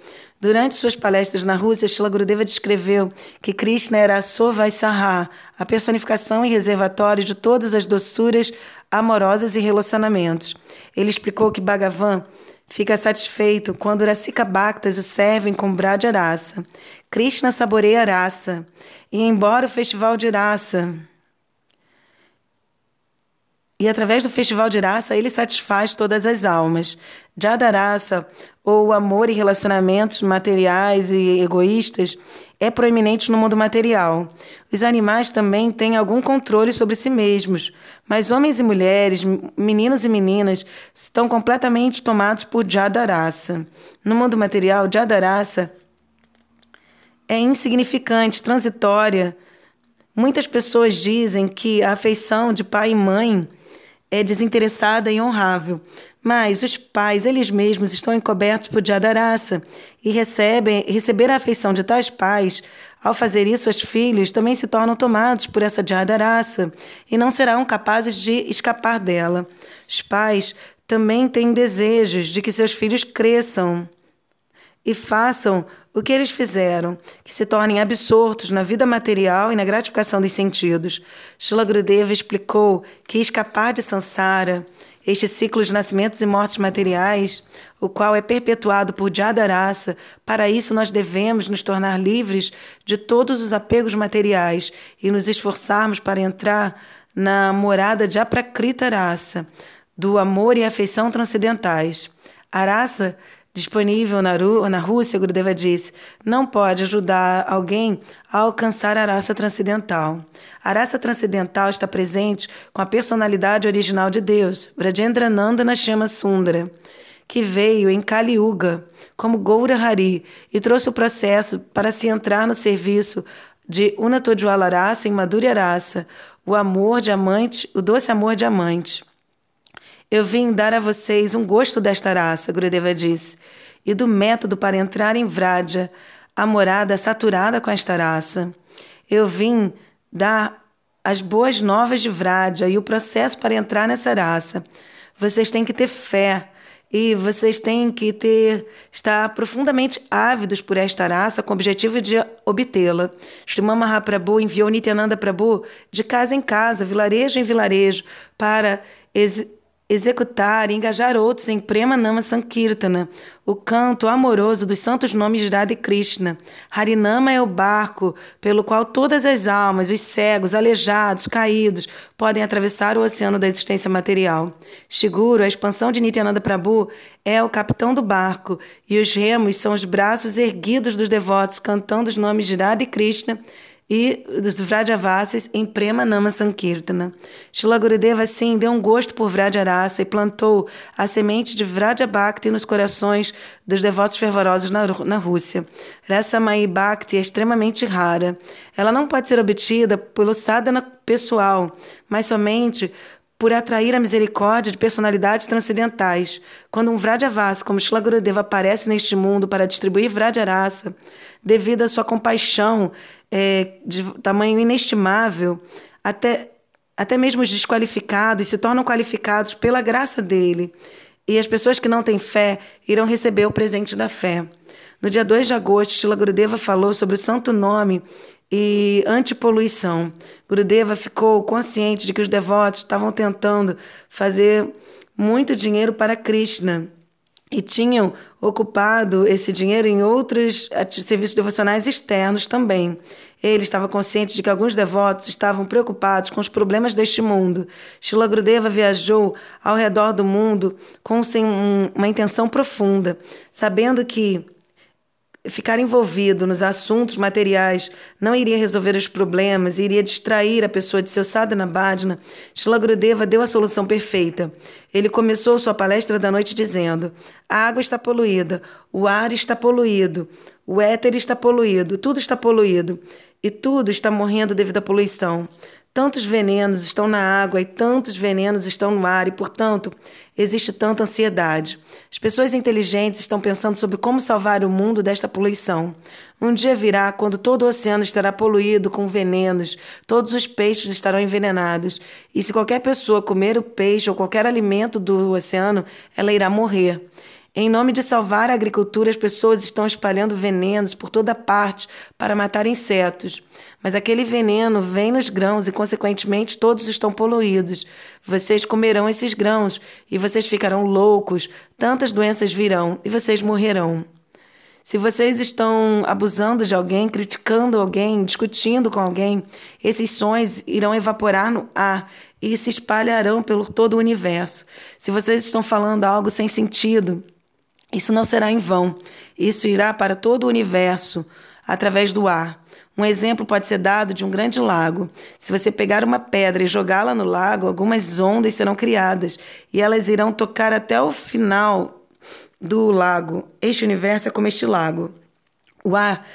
Durante suas palestras na Rússia, Shila Gurudeva descreveu que Krishna era a Sovaisaha, a personificação e reservatório de todas as doçuras amorosas e relacionamentos. Ele explicou que Bhagavan fica satisfeito quando Rasika Bhaktas o servem com Braj Arasa. Krishna saboreia Rasa. E embora o festival de Rasa e através do festival de raça ele satisfaz todas as almas. Jadarasa, ou amor e relacionamentos materiais e egoístas, é proeminente no mundo material. Os animais também têm algum controle sobre si mesmos, mas homens e mulheres, meninos e meninas, estão completamente tomados por Jadarasa. No mundo material, Jadarasa é insignificante, transitória. Muitas pessoas dizem que a afeição de pai e mãe é desinteressada e honrável. Mas os pais, eles mesmos, estão encobertos por Jadaraça e recebem, receber a afeição de tais pais. Ao fazer isso, os filhos também se tornam tomados por essa Jadaraça e não serão capazes de escapar dela. Os pais também têm desejos de que seus filhos cresçam e façam o que eles fizeram, que se tornem absortos na vida material e na gratificação dos sentidos. Shila Gurudeva explicou que escapar de Sansara, este ciclo de nascimentos e mortes materiais, o qual é perpetuado por Jadarasa, para isso nós devemos nos tornar livres de todos os apegos materiais e nos esforçarmos para entrar na morada de Aprakrita Rasa, do amor e afeição transcendentais. A raça disponível na, Ru na Rússia, Gurudeva disse, não pode ajudar alguém a alcançar a raça transcendental. A raça transcendental está presente com a personalidade original de Deus, Vrajendrananda Nashama Sundara, que veio em Kali Yuga como Goura Hari e trouxe o processo para se entrar no serviço de Unatodwala Rasa em Madhurya Rasa, o amor diamante, o doce amor diamante. Eu vim dar a vocês um gosto desta raça, Gurudeva disse, e do método para entrar em Vraja, a morada saturada com esta raça. Eu vim dar as boas novas de Vraja e o processo para entrar nessa raça. Vocês têm que ter fé e vocês têm que ter estar profundamente ávidos por esta raça com o objetivo de obtê-la. Sriman Mahaprabhu enviou Nityananda Prabhu de casa em casa, vilarejo em vilarejo, para executar e engajar outros em Prema Nama Sankirtana, o canto amoroso dos santos nomes de Radha Krishna. Harinama é o barco pelo qual todas as almas, os cegos, aleijados, caídos, podem atravessar o oceano da existência material. Shiguro, a expansão de Nityananda Prabhu, é o capitão do barco, e os remos são os braços erguidos dos devotos cantando os nomes de Radha Krishna e dos Vrajavasis em Prema Nama Sankirtana. Shila Gurudeva, assim, deu um gosto por Vrajarasa e plantou a semente de Vrajabhakti nos corações dos devotos fervorosos na, na Rússia. Rasamai Bhakti é extremamente rara. Ela não pode ser obtida pelo sadhana pessoal, mas somente por atrair a misericórdia de personalidades transcendentais. Quando um Vrajavasa como Shila Gurudeva aparece neste mundo para distribuir Vrajarasa, devido à sua compaixão é, de tamanho inestimável, até, até mesmo os desqualificados se tornam qualificados pela graça dele. E as pessoas que não têm fé irão receber o presente da fé. No dia 2 de agosto, Shila Gurudeva falou sobre o santo nome e antipoluição. Gurudeva ficou consciente de que os devotos estavam tentando fazer muito dinheiro para Krishna e tinham ocupado esse dinheiro em outros serviços devocionais externos também. Ele estava consciente de que alguns devotos estavam preocupados com os problemas deste mundo. Shila Gurudeva viajou ao redor do mundo com uma intenção profunda, sabendo que ficar envolvido nos assuntos materiais não iria resolver os problemas, iria distrair a pessoa de seu sadhana bhajana, Shila Gurudeva deu a solução perfeita. Ele começou sua palestra da noite dizendo: a água está poluída, o ar está poluído, o éter está poluído, tudo está poluído e tudo está morrendo devido à poluição. Tantos venenos estão na água e tantos venenos estão no ar, e, portanto, existe tanta ansiedade. As pessoas inteligentes estão pensando sobre como salvar o mundo desta poluição. Um dia virá quando todo o oceano estará poluído com venenos, todos os peixes estarão envenenados, e se qualquer pessoa comer o peixe ou qualquer alimento do oceano, ela irá morrer. Em nome de salvar a agricultura, as pessoas estão espalhando venenos por toda parte para matar insetos. Mas aquele veneno vem nos grãos e, consequentemente, todos estão poluídos. Vocês comerão esses grãos e vocês ficarão loucos. Tantas doenças virão e vocês morrerão. Se vocês estão abusando de alguém, criticando alguém, discutindo com alguém, esses sons irão evaporar no ar e se espalharão pelo todo o universo. Se vocês estão falando algo sem sentido, isso não será em vão. Isso irá para todo o universo através do ar. Um exemplo pode ser dado de um grande lago. Se você pegar uma pedra e jogá-la no lago, algumas ondas serão criadas e elas irão tocar até o final do lago. Este universo é como este lago. O ar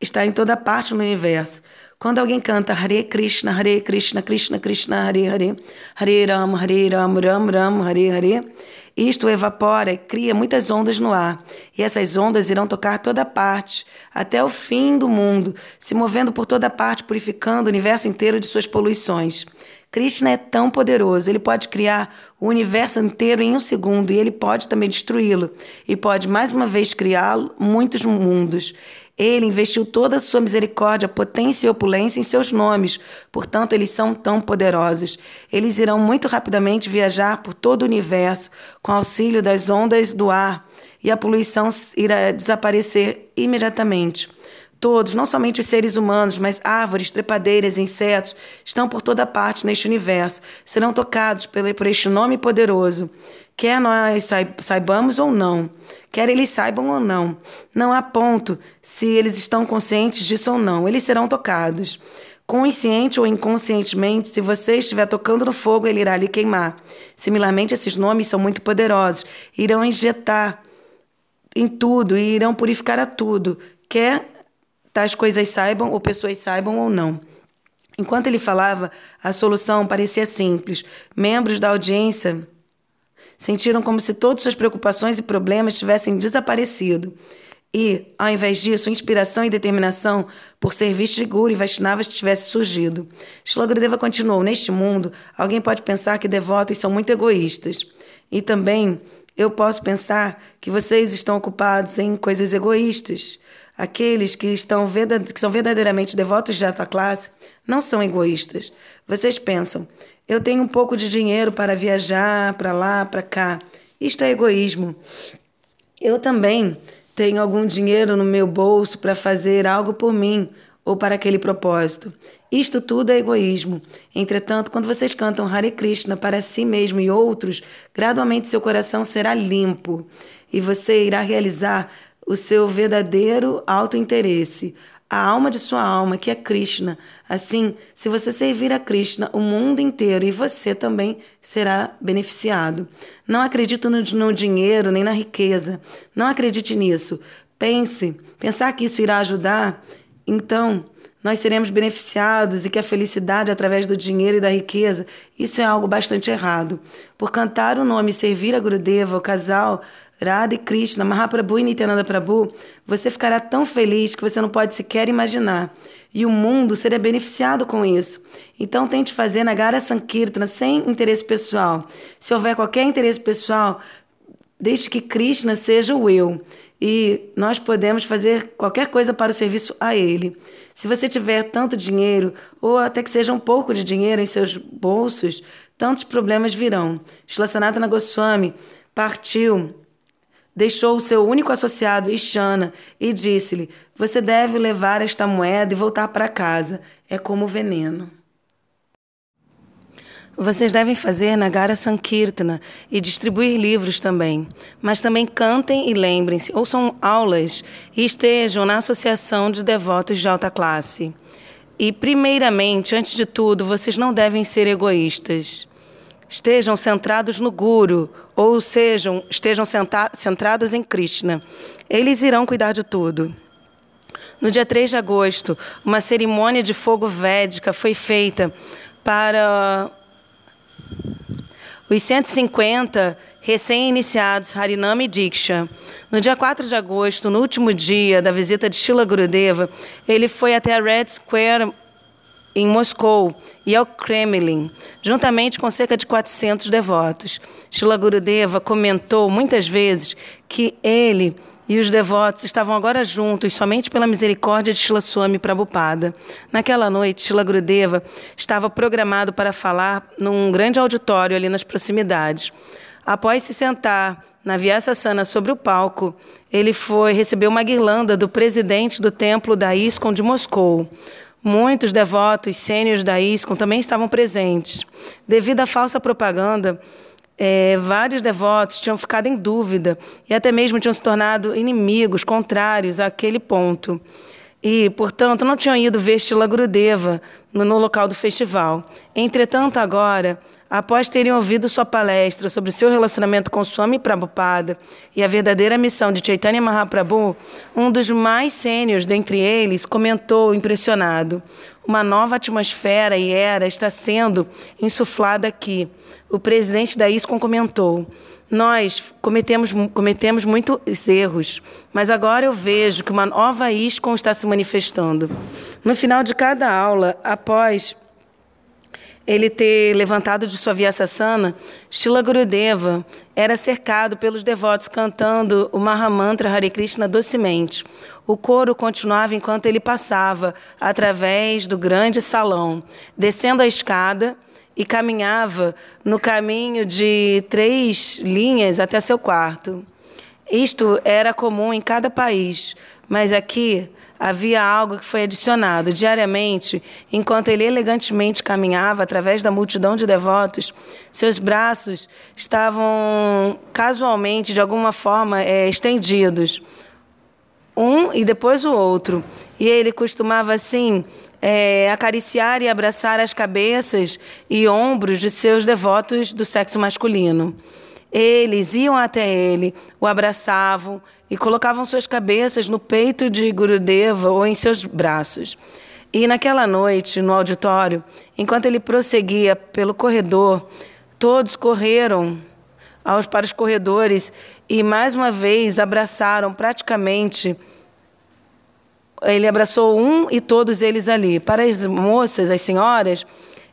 está em toda parte no universo. Quando alguém canta Hare Krishna, Hare Krishna, Krishna Krishna, Hare Hare, Hare Ram, Hare Ram, Ram Ram, Hare Hare, isto evapora e cria muitas ondas no ar, e essas ondas irão tocar toda parte, até o fim do mundo, se movendo por toda parte, purificando o universo inteiro de suas poluições. Krishna é tão poderoso, ele pode criar o universo inteiro em um segundo e ele pode também destruí-lo, e pode mais uma vez criá-lo muitos mundos. Ele investiu toda a sua misericórdia, potência e opulência em seus nomes, portanto, eles são tão poderosos. Eles irão muito rapidamente viajar por todo o universo com auxílio das ondas do ar e a poluição irá desaparecer imediatamente. Todos, não somente os seres humanos, mas árvores, trepadeiras, insetos, estão por toda parte neste universo, serão tocados por este nome poderoso quer nós saibamos ou não, quer eles saibam ou não. Não há ponto se eles estão conscientes disso ou não, eles serão tocados. Consciente ou inconscientemente, se você estiver tocando no fogo, ele irá lhe queimar. Similarmente, esses nomes são muito poderosos, irão injetar em tudo e irão purificar a tudo, quer tais coisas saibam ou pessoas saibam ou não. Enquanto ele falava, a solução parecia simples. Membros da audiência Sentiram como se todas suas preocupações e problemas tivessem desaparecido. E, ao invés disso, inspiração e determinação por servir Shri Guru e Vaishnavas tivesse surgido. Shlagurudeva continuou: Neste mundo, alguém pode pensar que devotos são muito egoístas. E também eu posso pensar que vocês estão ocupados em coisas egoístas. Aqueles que, estão que são verdadeiramente devotos de alta classe não são egoístas. Vocês pensam, eu tenho um pouco de dinheiro para viajar para lá, para cá. Isto é egoísmo. Eu também tenho algum dinheiro no meu bolso para fazer algo por mim ou para aquele propósito. Isto tudo é egoísmo. Entretanto, quando vocês cantam Hare Krishna para si mesmo e outros, gradualmente seu coração será limpo e você irá realizar o seu verdadeiro autointeresse, a alma de sua alma, que é Krishna. Assim, se você servir a Krishna, o mundo inteiro e você também será beneficiado. Não acredite no, no dinheiro nem na riqueza. Não acredite nisso. Pense, pensar que isso irá ajudar, então nós seremos beneficiados e que a felicidade através do dinheiro e da riqueza, isso é algo bastante errado. Por cantar o nome e servir a Gurudeva, o casal Radha Krishna, Mahaprabhu e Nityananda Prabhu, você ficará tão feliz que você não pode sequer imaginar. E o mundo será beneficiado com isso. Então tente fazer Nagara Sankirtana sem interesse pessoal. Se houver qualquer interesse pessoal, deixe que Krishna seja o eu. E nós podemos fazer qualquer coisa para o serviço a ele. Se você tiver tanto dinheiro, ou até que seja um pouco de dinheiro em seus bolsos, tantos problemas virão. Shila Goswami partiu deixou o seu único associado, Ixana, e disse-lhe: Você deve levar esta moeda e voltar para casa. É como veneno. Vocês devem fazer Nagara Sankirtana e distribuir livros também. Mas também cantem e lembrem-se, ouçam aulas e estejam na associação de devotos de alta classe. E, primeiramente, antes de tudo, vocês não devem ser egoístas. Estejam centrados no Guru, ou sejam, estejam centrados em Krishna. Eles irão cuidar de tudo. No dia 3 de agosto, uma cerimônia de fogo védica foi feita para os 150 recém-iniciados Harinami Diksha. No dia 4 de agosto, no último dia da visita de Shila Gurudeva, ele foi até a Red Square em Moscou e ao Kremlin, juntamente com cerca de 400 devotos. Shila Gurudeva comentou muitas vezes que ele e os devotos estavam agora juntos somente pela misericórdia de Shila Swami Prabhupada. Naquela noite, Shila Gurudeva estava programado para falar num grande auditório ali nas proximidades. Após se sentar na Vyasasana sobre o palco, ele foi receber uma guirlanda do presidente do templo da ISKCON de Moscou. Muitos devotos sêniores da ISKCON também estavam presentes. Devido à falsa propaganda, é, vários devotos tinham ficado em dúvida e até mesmo tinham se tornado inimigos, contrários àquele ponto. E, portanto, não tinham ido ver Shila Gurudeva no, no local do festival. Entretanto, agora, Após terem ouvido sua palestra sobre seu relacionamento com Swami Prabhupada e a verdadeira missão de Chaitanya Mahaprabhu, um dos mais sênios dentre eles comentou impressionado: Uma nova atmosfera e era está sendo insuflada aqui. O presidente da ISCOM comentou: Nós cometemos, cometemos muitos erros, mas agora eu vejo que uma nova ISCOM está se manifestando. No final de cada aula, após ele ter levantado de sua via sassana, Shila Gurudeva era cercado pelos devotos cantando o Mahamantra Hare Krishna docemente. O coro continuava enquanto ele passava através do grande salão, descendo a escada e caminhava no caminho de três linhas até seu quarto. Isto era comum em cada país, mas aqui havia algo que foi adicionado diariamente, enquanto ele elegantemente caminhava através da multidão de devotos, seus braços estavam casualmente, de alguma forma, é, estendidos, um e depois o outro. E ele costumava, assim, é, acariciar e abraçar as cabeças e ombros de seus devotos do sexo masculino. Eles iam até ele, o abraçavam e colocavam suas cabeças no peito de Gurudeva ou em seus braços. E naquela noite, no auditório, enquanto ele prosseguia pelo corredor, todos correram aos para os corredores e mais uma vez abraçaram praticamente ele abraçou um e todos eles ali. Para as moças, as senhoras,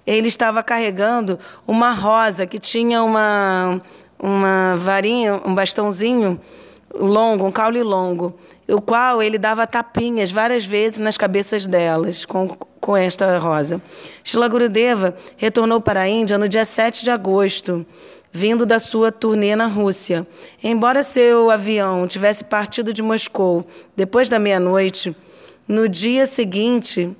ele estava carregando uma rosa que tinha uma uma varinha, um bastãozinho longo, um caule longo, o qual ele dava tapinhas várias vezes nas cabeças delas com, com esta rosa. Shila Gurudeva retornou para a Índia no dia 7 de agosto, vindo da sua turnê na Rússia. Embora seu avião tivesse partido de Moscou depois da meia-noite, no dia seguinte,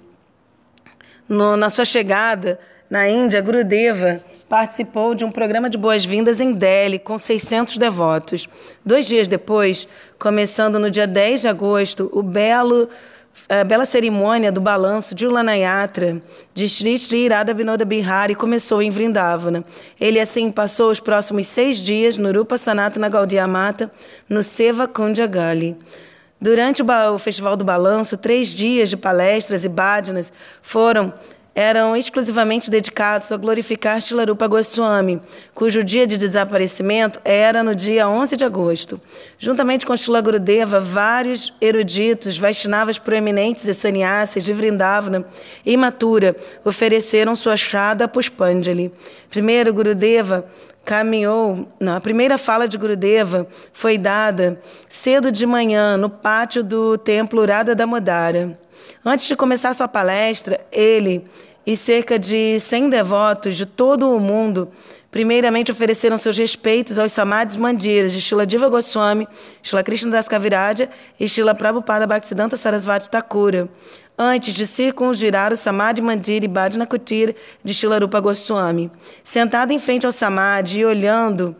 no, na sua chegada na Índia, Gurudeva participou de um programa de boas-vindas em Delhi, com 600 devotos. Dois dias depois, começando no dia 10 de agosto, o belo a bela cerimônia do balanço de Ulanayatra de Sri Sri Radha Vinoda Bihari começou em Vrindavana. Ele assim passou os próximos seis dias no Rupa Sanatana Gaudiya Mata, no Seva Kundya Gali. Durante o, Festival do Balanço, três dias de palestras e bhajanas foram eram exclusivamente dedicados a glorificar Shilarupa Goswami, cujo dia de desaparecimento era no dia 11 de agosto. Juntamente com Shila Gurudeva, vários eruditos, Vaishnavas proeminentes e sannyasis de Vrindavana e Mathura ofereceram sua Shraddha Pushpanjali. Primeiro, Gurudeva caminhou. Não, a primeira fala de Gurudeva foi dada cedo de manhã no pátio do templo Radha Damodara. Antes de começar sua palestra, ele e cerca de 100 devotos de todo o mundo Primeiramente ofereceram seus respeitos aos Samadhis Mandiras de Shila Diva Goswami, Shila Krishna Das Kaviraja e Shila Prabhupada Bhaktisiddhanta Sarasvati Thakura, antes de circungirar o Samadhi Mandira e Bhajna Kutir de Shila Rupa Goswami. Sentado em frente ao Samadhi e olhando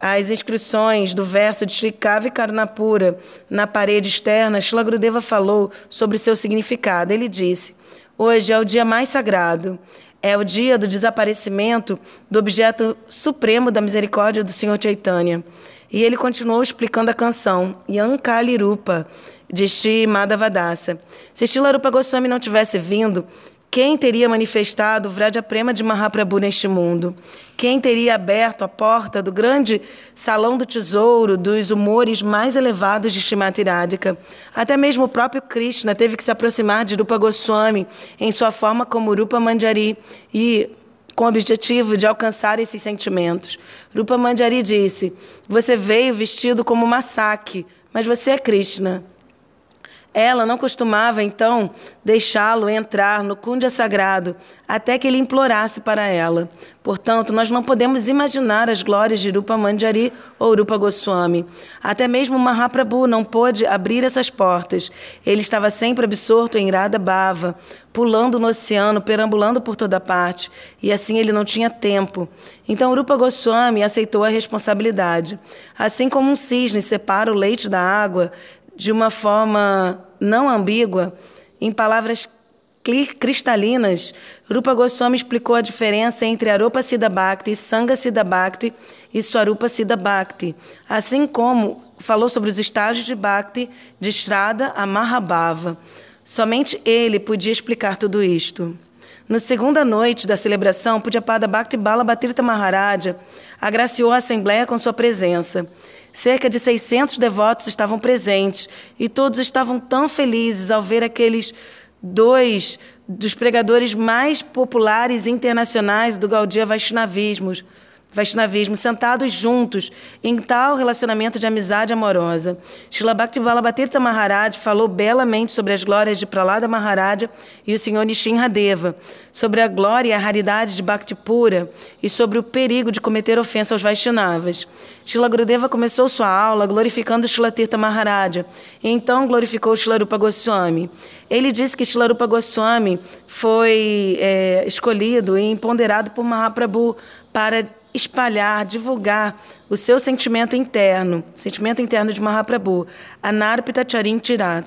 as inscrições do verso de Sri Kavi Karnapura na parede externa, Shila Gurudeva falou sobre seu significado. Ele disse: Hoje é o dia mais sagrado. É o dia do desaparecimento do objeto supremo da misericórdia do Senhor Chaitanya. E ele continuou explicando a canção Yankali Rupa, de Shri Madhavadasa. Se Shilarupa Goswami não tivesse vindo, quem teria manifestado o Vraja Prema de Mahaprabhu neste mundo? Quem teria aberto a porta do grande salão do tesouro dos humores mais elevados de Shrimati Radhika? Até mesmo o próprio Krishna teve que se aproximar de Rupa Goswami em sua forma como Rupa Manjari e com o objetivo de alcançar esses sentimentos. Rupa Manjari disse: Você veio vestido como uma saque, mas você é Krishna. Ela não costumava, então, deixá-lo entrar no cundia sagrado até que ele implorasse para ela. Portanto, nós não podemos imaginar as glórias de Rupa Manjari ou Rupa Goswami. Até mesmo Mahaprabhu não pôde abrir essas portas. Ele estava sempre absorto em Radha Bhava, pulando no oceano, perambulando por toda parte, e assim ele não tinha tempo. Então Rupa Goswami aceitou a responsabilidade. Assim como um cisne separa o leite da água, de uma forma não ambígua, em palavras cristalinas, Rupa Goswami explicou a diferença entre Arupa Siddha Bhakti, Sangha Siddha Bhakti e Swarupa Siddha Bhakti, assim como falou sobre os estágios de Bhakti de Shraddha a Mahabhava. Somente ele podia explicar tudo isto. No segunda noite da celebração, Pudyapada Bhakti Bala Bhatirtha Maharaja agraciou a Assembleia com sua presença. Cerca de 600 devotos estavam presentes e todos estavam tão felizes ao ver aqueles dois dos pregadores mais populares internacionais do Gaudia Vaishnavismo, Vaishnavismo, sentados juntos em tal relacionamento de amizade amorosa. Srila Bhaktivala Maharaj falou belamente sobre as glórias de Pralada Maharaja e o Senhor Nishinradeva, sobre a glória e a raridade de Bhakti pura e sobre o perigo de cometer ofensa aos Vaishnavas. Shila Gurudeva começou sua aula glorificando Shila Tirtha Maharaja e então glorificou Shila Rupa Goswami. Ele disse que Shila Rupa Goswami foi é, escolhido e empoderado por Mahaprabhu para espalhar, divulgar o seu sentimento interno, sentimento interno de Mahaprabhu, Anarpita Charin Tirat.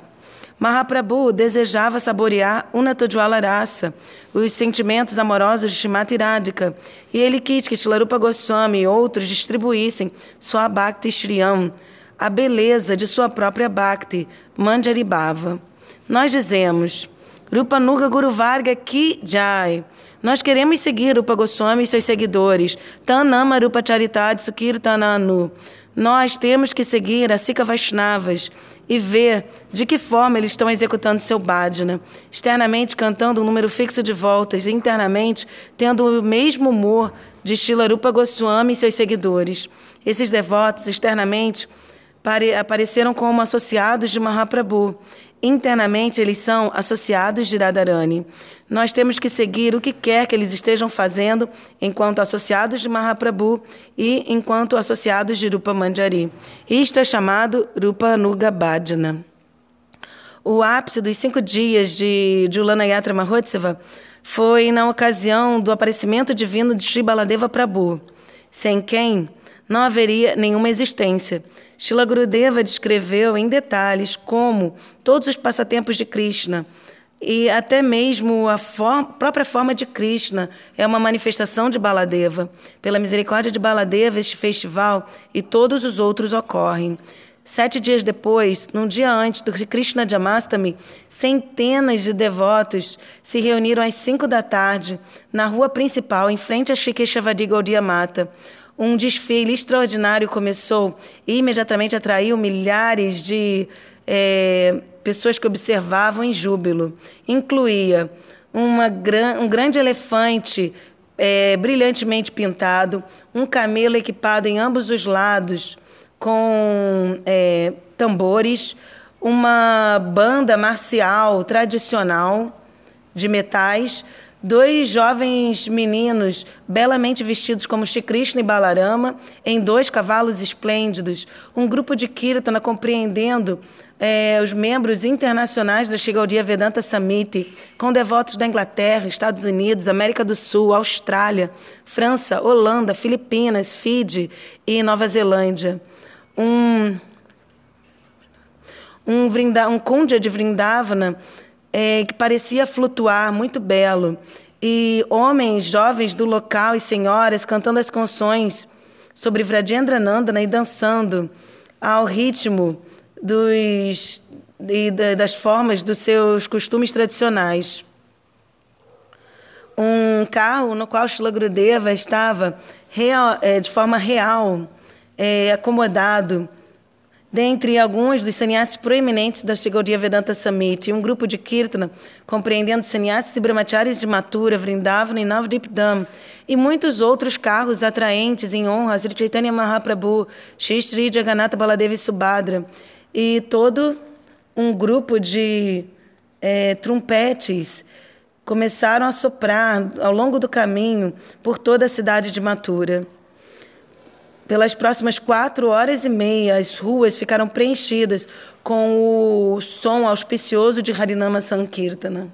Mahaprabhu desejava saborear Unatodjwala Rasa, os sentimentos amorosos de Shrimati Radhika, e ele quis que Shilarupa Goswami e outros distribuíssem sua Bhakti Shriyam, a beleza de sua própria Bhakti, Manjaribhava. Nós dizemos, Rupa Nuga Guru Varga Ki Jai, nós queremos seguir Rupa Goswami e seus seguidores. Tanama Rupa Charitad Sukirtananu. Nós temos que seguir a Sika Vaishnavas e ver de que forma eles estão executando seu bhajana. Externamente cantando um número fixo de voltas, internamente tendo o mesmo humor de Shila Rupa Goswami e seus seguidores. Esses devotos, externamente, apareceram como associados de Mahaprabhu Internamente, eles são associados de Radharani. Nós temos que seguir o que quer que eles estejam fazendo enquanto associados de Mahaprabhu e enquanto associados de Rupa Manjari. Isto é chamado Rupa Nuga Bhajana. O ápice dos cinco dias de Julana Yatra Mahotsava foi na ocasião do aparecimento divino de Sri Baladeva Prabhu, sem quem não haveria nenhuma existência. Shila Gurudeva descreveu em detalhes como todos os passatempos de Krishna e até mesmo a própria forma de Krishna é uma manifestação de Baladeva. Pela misericórdia de Baladeva, este festival e todos os outros ocorrem. Sete dias depois, num dia antes do Krishna Jamastami, centenas de devotos se reuniram às cinco da tarde na rua principal, em frente a Shikeshavadi Gaudiya Mata um desfile extraordinário começou e imediatamente atraiu milhares de é, pessoas que observavam em júbilo. Incluía uma, um grande elefante é, brilhantemente pintado, um camelo equipado em ambos os lados com é, tambores, uma banda marcial tradicional de metais, dois jovens meninos belamente vestidos como Shri Krishna e Balarama, em dois cavalos esplêndidos, um grupo de Kirtana compreendendo é, os membros internacionais da Shigaldia Vedanta Samiti, com devotos da Inglaterra, Estados Unidos, América do Sul, Austrália, França, Holanda, Filipinas, Fiji e Nova Zelândia. Um, um, um de Vrindavana é, que parecia flutuar, muito belo. E homens jovens do local e senhoras cantando as canções sobre Vrajendra Nandana e dançando ao ritmo dos, e das formas dos seus costumes tradicionais. Um carro no qual Shila Grudeva estava real, é, de forma real, é, acomodado, dentre alguns dos sannyasis proeminentes da Shigodia Vedanta Samiti, um grupo de Kirtana, compreendendo sannyasis e brahmacharis de Mathura, Vrindavana e Navadip Dham, e muitos outros carros atraentes em honra a Sri Chaitanya Mahaprabhu, Shri Sri Jagannatha Baladevi Subhadra, e todo um grupo de é, trompetes começaram a soprar ao longo do caminho por toda a cidade de Matura. Pelas próximas quatro horas e meia, as ruas ficaram preenchidas com o som auspicioso de Harinama Sankirtana.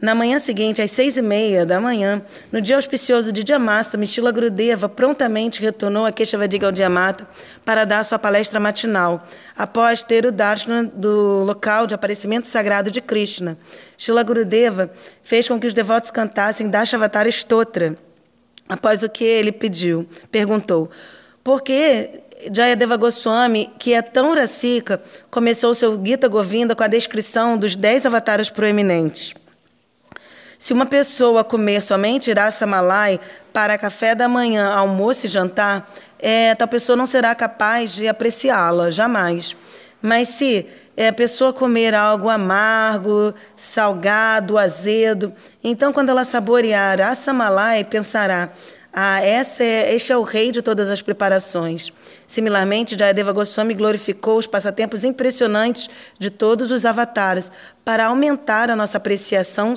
Na manhã seguinte, às seis e meia da manhã, no dia auspicioso de Diamasta, Mishila Grudeva prontamente retornou a Keshavadi Gaudiamata para dar sua palestra matinal, após ter o darshan do local de aparecimento sagrado de Krishna. Shila Gurudeva fez com que os devotos cantassem Dashavatara Stotra, após o que ele pediu. Perguntou, por que Jayadeva Goswami, que é tão racika, começou seu Gita Govinda com a descrição dos dez avataras proeminentes? Se uma pessoa comer somente rasa malai para café da manhã, almoço e jantar, é, tal pessoa não será capaz de apreciá-la, jamais. Mas se é, a pessoa comer algo amargo, salgado, azedo, então quando ela saborear rasa malai, pensará, ah, essa é, este é o rei de todas as preparações. Similarmente, Jayadeva Goswami glorificou os passatempos impressionantes de todos os avatares para aumentar a nossa apreciação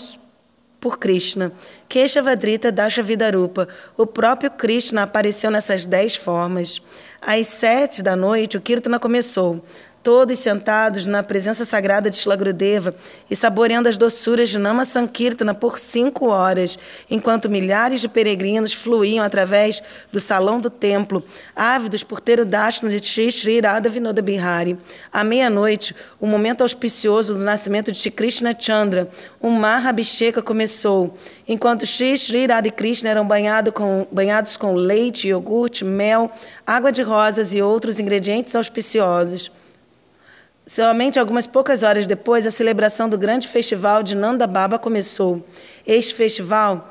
por Krishna. Keshavadrita Dasha Vidarupa. O próprio Krishna apareceu nessas dez formas. Às sete da noite, o Kirtana começou todos sentados na presença sagrada de Shlagrudeva e saboreando as doçuras de Nama Sankirtana por cinco horas, enquanto milhares de peregrinos fluíam através do salão do templo, ávidos por ter o dashna de Shri Shri Radha Vinoda Bihari. À meia-noite, o momento auspicioso do nascimento de Shri Krishna Chandra, um Mahabhisheka começou, enquanto Shri Shri Radha e Krishna eram banhado com, banhados com leite, iogurte, mel, água de rosas e outros ingredientes auspiciosos. Somente algumas poucas horas depois, a celebração do grande festival de Nanda Baba começou. Este festival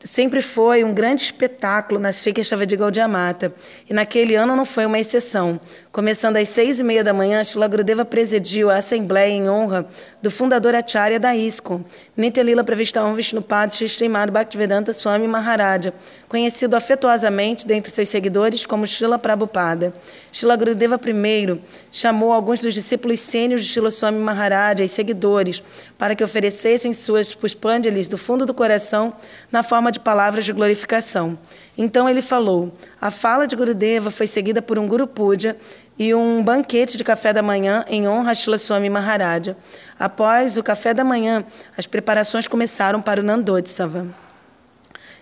sempre foi um grande espetáculo na Shikeshava de Gaudiamata. E naquele ano não foi uma exceção. Começando às seis e meia da manhã, Shila Grudeva presidiu a assembleia em honra do fundador Acharya da ISKCON, Nityalila Pravistavam Vishnupad Shri Bhaktivedanta Swami Maharaja, conhecido afetuosamente dentre seus seguidores como Shila Prabhupada. Shila Grudeva I chamou alguns dos discípulos sênios de Shila Swami Maharaja e seguidores para que oferecessem suas puspanjalis do fundo do coração na forma de palavras de glorificação. Então ele falou: a fala de Gurudeva foi seguida por um Guru Puja e um banquete de café da manhã em honra a Shila Swami Maharaja. Após o café da manhã, as preparações começaram para o Nandotsava.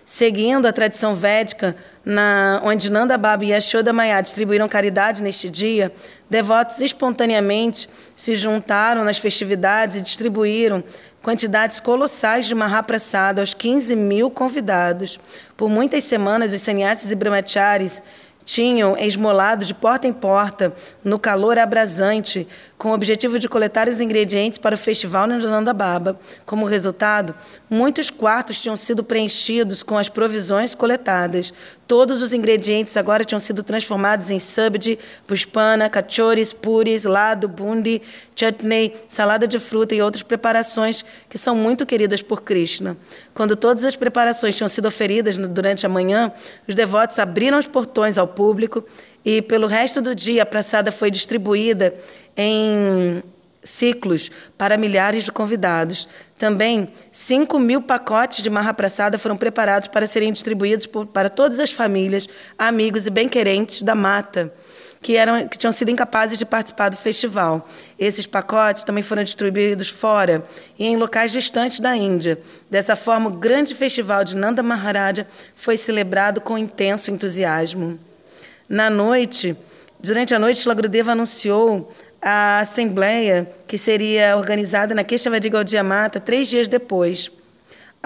Seguindo a tradição védica, na, onde Nanda Baba e Yashoda Maya distribuíram caridade neste dia, devotos espontaneamente se juntaram nas festividades e distribuíram quantidades colossais de Mahaprasada aos 15 mil convidados. Por muitas semanas, os sannyasis e brahmacharis tinham esmolado de porta em porta, no calor abrasante, com o objetivo de coletar os ingredientes para o festival na Nanda Baba. Como resultado, muitos quartos tinham sido preenchidos com as provisões coletadas. Todos os ingredientes agora tinham sido transformados em sabji, puspana, cachoris, puris, lado, bundi, chutney, salada de fruta e outras preparações que são muito queridas por Krishna. Quando todas as preparações tinham sido oferidas durante a manhã, os devotos abriram os portões ao público e pelo resto do dia a praçada foi distribuída em ciclos para milhares de convidados. Também, 5 mil pacotes de marra-praçada foram preparados para serem distribuídos por, para todas as famílias, amigos e bem-querentes da mata que, eram, que tinham sido incapazes de participar do festival. Esses pacotes também foram distribuídos fora e em locais distantes da Índia. Dessa forma, o grande festival de Nanda Maharaja foi celebrado com intenso entusiasmo. Na noite, durante a noite, Shlagrudeva anunciou a assembleia que seria organizada na Keshavadi Gaudiya Mata três dias depois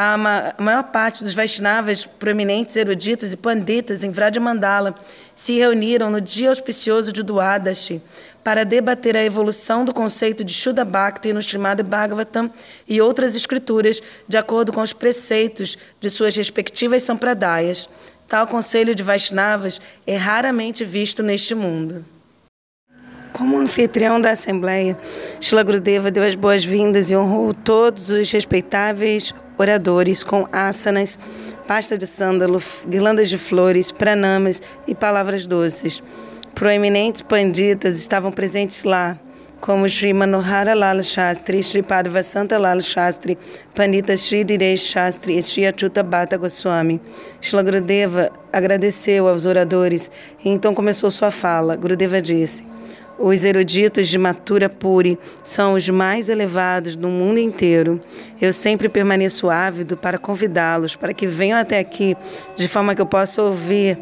a maior parte dos Vaishnavas, proeminentes eruditos e panditas em Vrajamandala se reuniram no dia auspicioso de Duadashi para debater a evolução do conceito de Shuddha Bhakti no Srimad Bhagavatam e outras escrituras, de acordo com os preceitos de suas respectivas sampradayas. Tal conselho de Vaishnavas é raramente visto neste mundo. Como anfitrião da Assembleia, Shila Grudeva deu as boas-vindas e honrou todos os respeitáveis oradores com asanas, pasta de sândalo, guirlandas de flores, pranamas e palavras doces. Proeminentes panditas estavam presentes lá, como Sri Manohara Lal Shastri, Sri Padva Santa Lal Shastri, Pandita Sri Diresh Shastri e Sri Achuta Bhatta Goswami. Shila Grudeva agradeceu aos oradores e então começou sua fala. Grudeva disse... Os eruditos de Matura Puri são os mais elevados do mundo inteiro. Eu sempre permaneço ávido para convidá-los para que venham até aqui, de forma que eu possa ouvir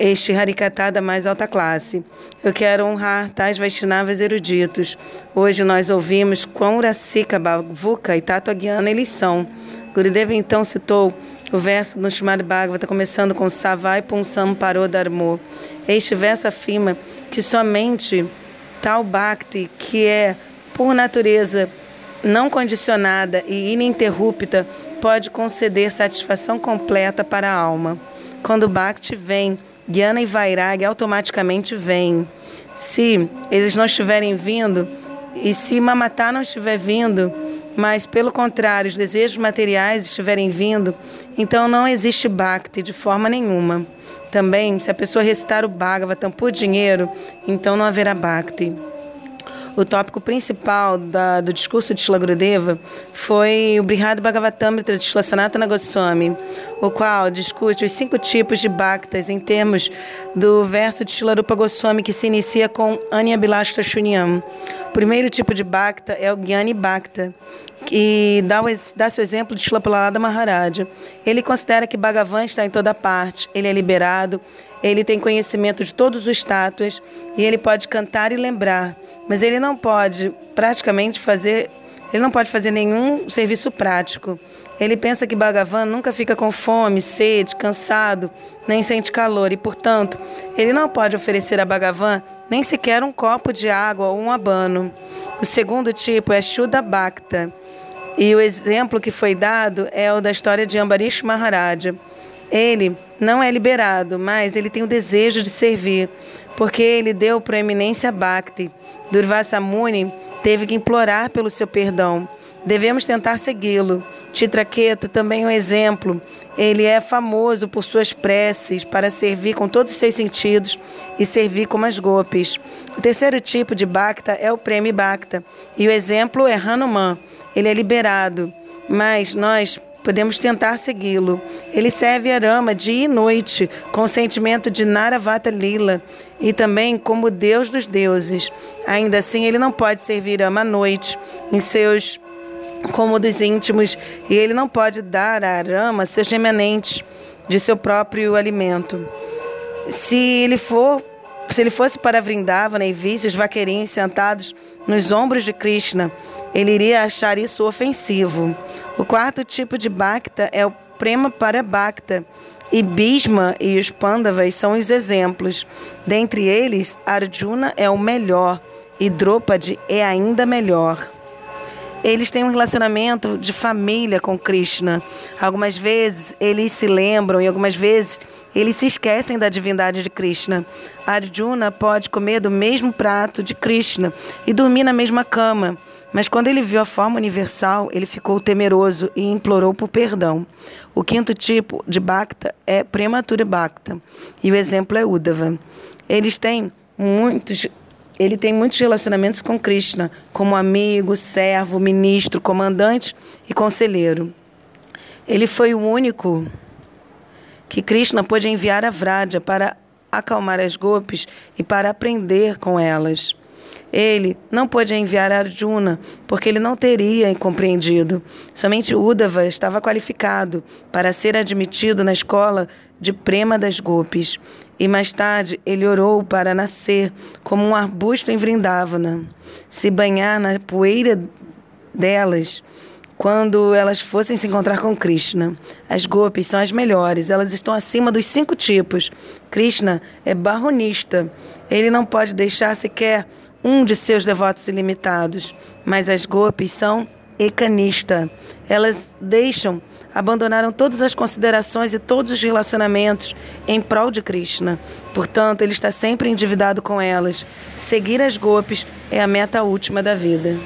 este Harikatá da mais alta classe. Eu quero honrar tais Vaishnavas eruditos. Hoje nós ouvimos quão Rasika, Bavuka e Tatuagyana eles são. Gurudeva então citou o verso no Srimad Bhagavata, começando com Savai Punsam Parodharmo. Este verso afirma que somente tal bhakti, que é por natureza não condicionada e ininterrupta, pode conceder satisfação completa para a alma. Quando o bhakti vem, Gyana e Vairag automaticamente vêm. Se eles não estiverem vindo, e se Mamatá não estiver vindo, mas pelo contrário, os desejos materiais estiverem vindo, então não existe bhakti de forma nenhuma. Também, se a pessoa recitar o Bhagavatam por dinheiro, então não haverá Bhakti. O tópico principal da, do discurso de Shilagurudeva foi o Brihad Bhagavatamrita de Shila Sanatana Goswami, o qual discute os cinco tipos de Bhaktas em termos do verso de Shilarupa Goswami que se inicia com Anya Bilashta Shunyam. O primeiro tipo de Bhakta é o Gyani Bhakta, e dá, o, dá seu exemplo de Shlapalada Maharaja. Ele considera que Bhagavan está em toda parte, ele é liberado, ele tem conhecimento de todos os estátuas e ele pode cantar e lembrar, mas ele não pode praticamente fazer, ele não pode fazer nenhum serviço prático. Ele pensa que Bhagavan nunca fica com fome, sede, cansado, nem sente calor e, portanto, ele não pode oferecer a Bhagavan nem sequer um copo de água ou um abano. O segundo tipo é Shuddha Bhakta. E o exemplo que foi dado é o da história de Ambarish Maharaja. Ele não é liberado, mas ele tem o desejo de servir, porque ele deu proeminência a Bhakti. Durvasa Muni teve que implorar pelo seu perdão. Devemos tentar segui-lo. Titraqueto também é um exemplo. Ele é famoso por suas preces para servir com todos os seus sentidos e servir como as golpes. O terceiro tipo de Bhakta é o Premi Bhakta, e o exemplo é Hanuman ele é liberado, mas nós podemos tentar segui-lo. Ele serve Arama dia e noite, com o sentimento de Naravata Lila e também como Deus dos deuses. Ainda assim, ele não pode servir Ama à noite em seus cômodos íntimos e ele não pode dar a Arama seus remanentes de seu próprio alimento. Se ele for se ele fosse para Vrindavana e visse os vaqueirinhos sentados nos ombros de Krishna, ele iria achar isso ofensivo. O quarto tipo de Bhakta é o Prema para Bhakta. E Bhishma e os Pandavas são os exemplos. Dentre eles, Arjuna é o melhor e Draupadi é ainda melhor. Eles têm um relacionamento de família com Krishna. Algumas vezes eles se lembram e algumas vezes eles se esquecem da divindade de Krishna. Arjuna pode comer do mesmo prato de Krishna e dormir na mesma cama. Mas quando ele viu a forma universal, ele ficou temeroso e implorou por perdão. O quinto tipo de Bhakta é Prematura Bhakta, e o exemplo é Uddhava. Eles têm muitos ele tem muitos relacionamentos com Krishna, como amigo, servo, ministro, comandante e conselheiro. Ele foi o único que Krishna pôde enviar a Vraja para acalmar as golpes e para aprender com elas. Ele não pôde enviar Arjuna, porque ele não teria compreendido. Somente Uddhava estava qualificado para ser admitido na escola de Prema das Gopis. E mais tarde ele orou para nascer como um arbusto em Vrindavana, se banhar na poeira delas quando elas fossem se encontrar com Krishna. As gopis são as melhores, elas estão acima dos cinco tipos. Krishna é barronista. Ele não pode deixar sequer um de seus devotos ilimitados, mas as gopis são ecanista. Elas deixam, abandonaram todas as considerações e todos os relacionamentos em prol de Krishna. Portanto, ele está sempre endividado com elas. Seguir as gopis é a meta última da vida.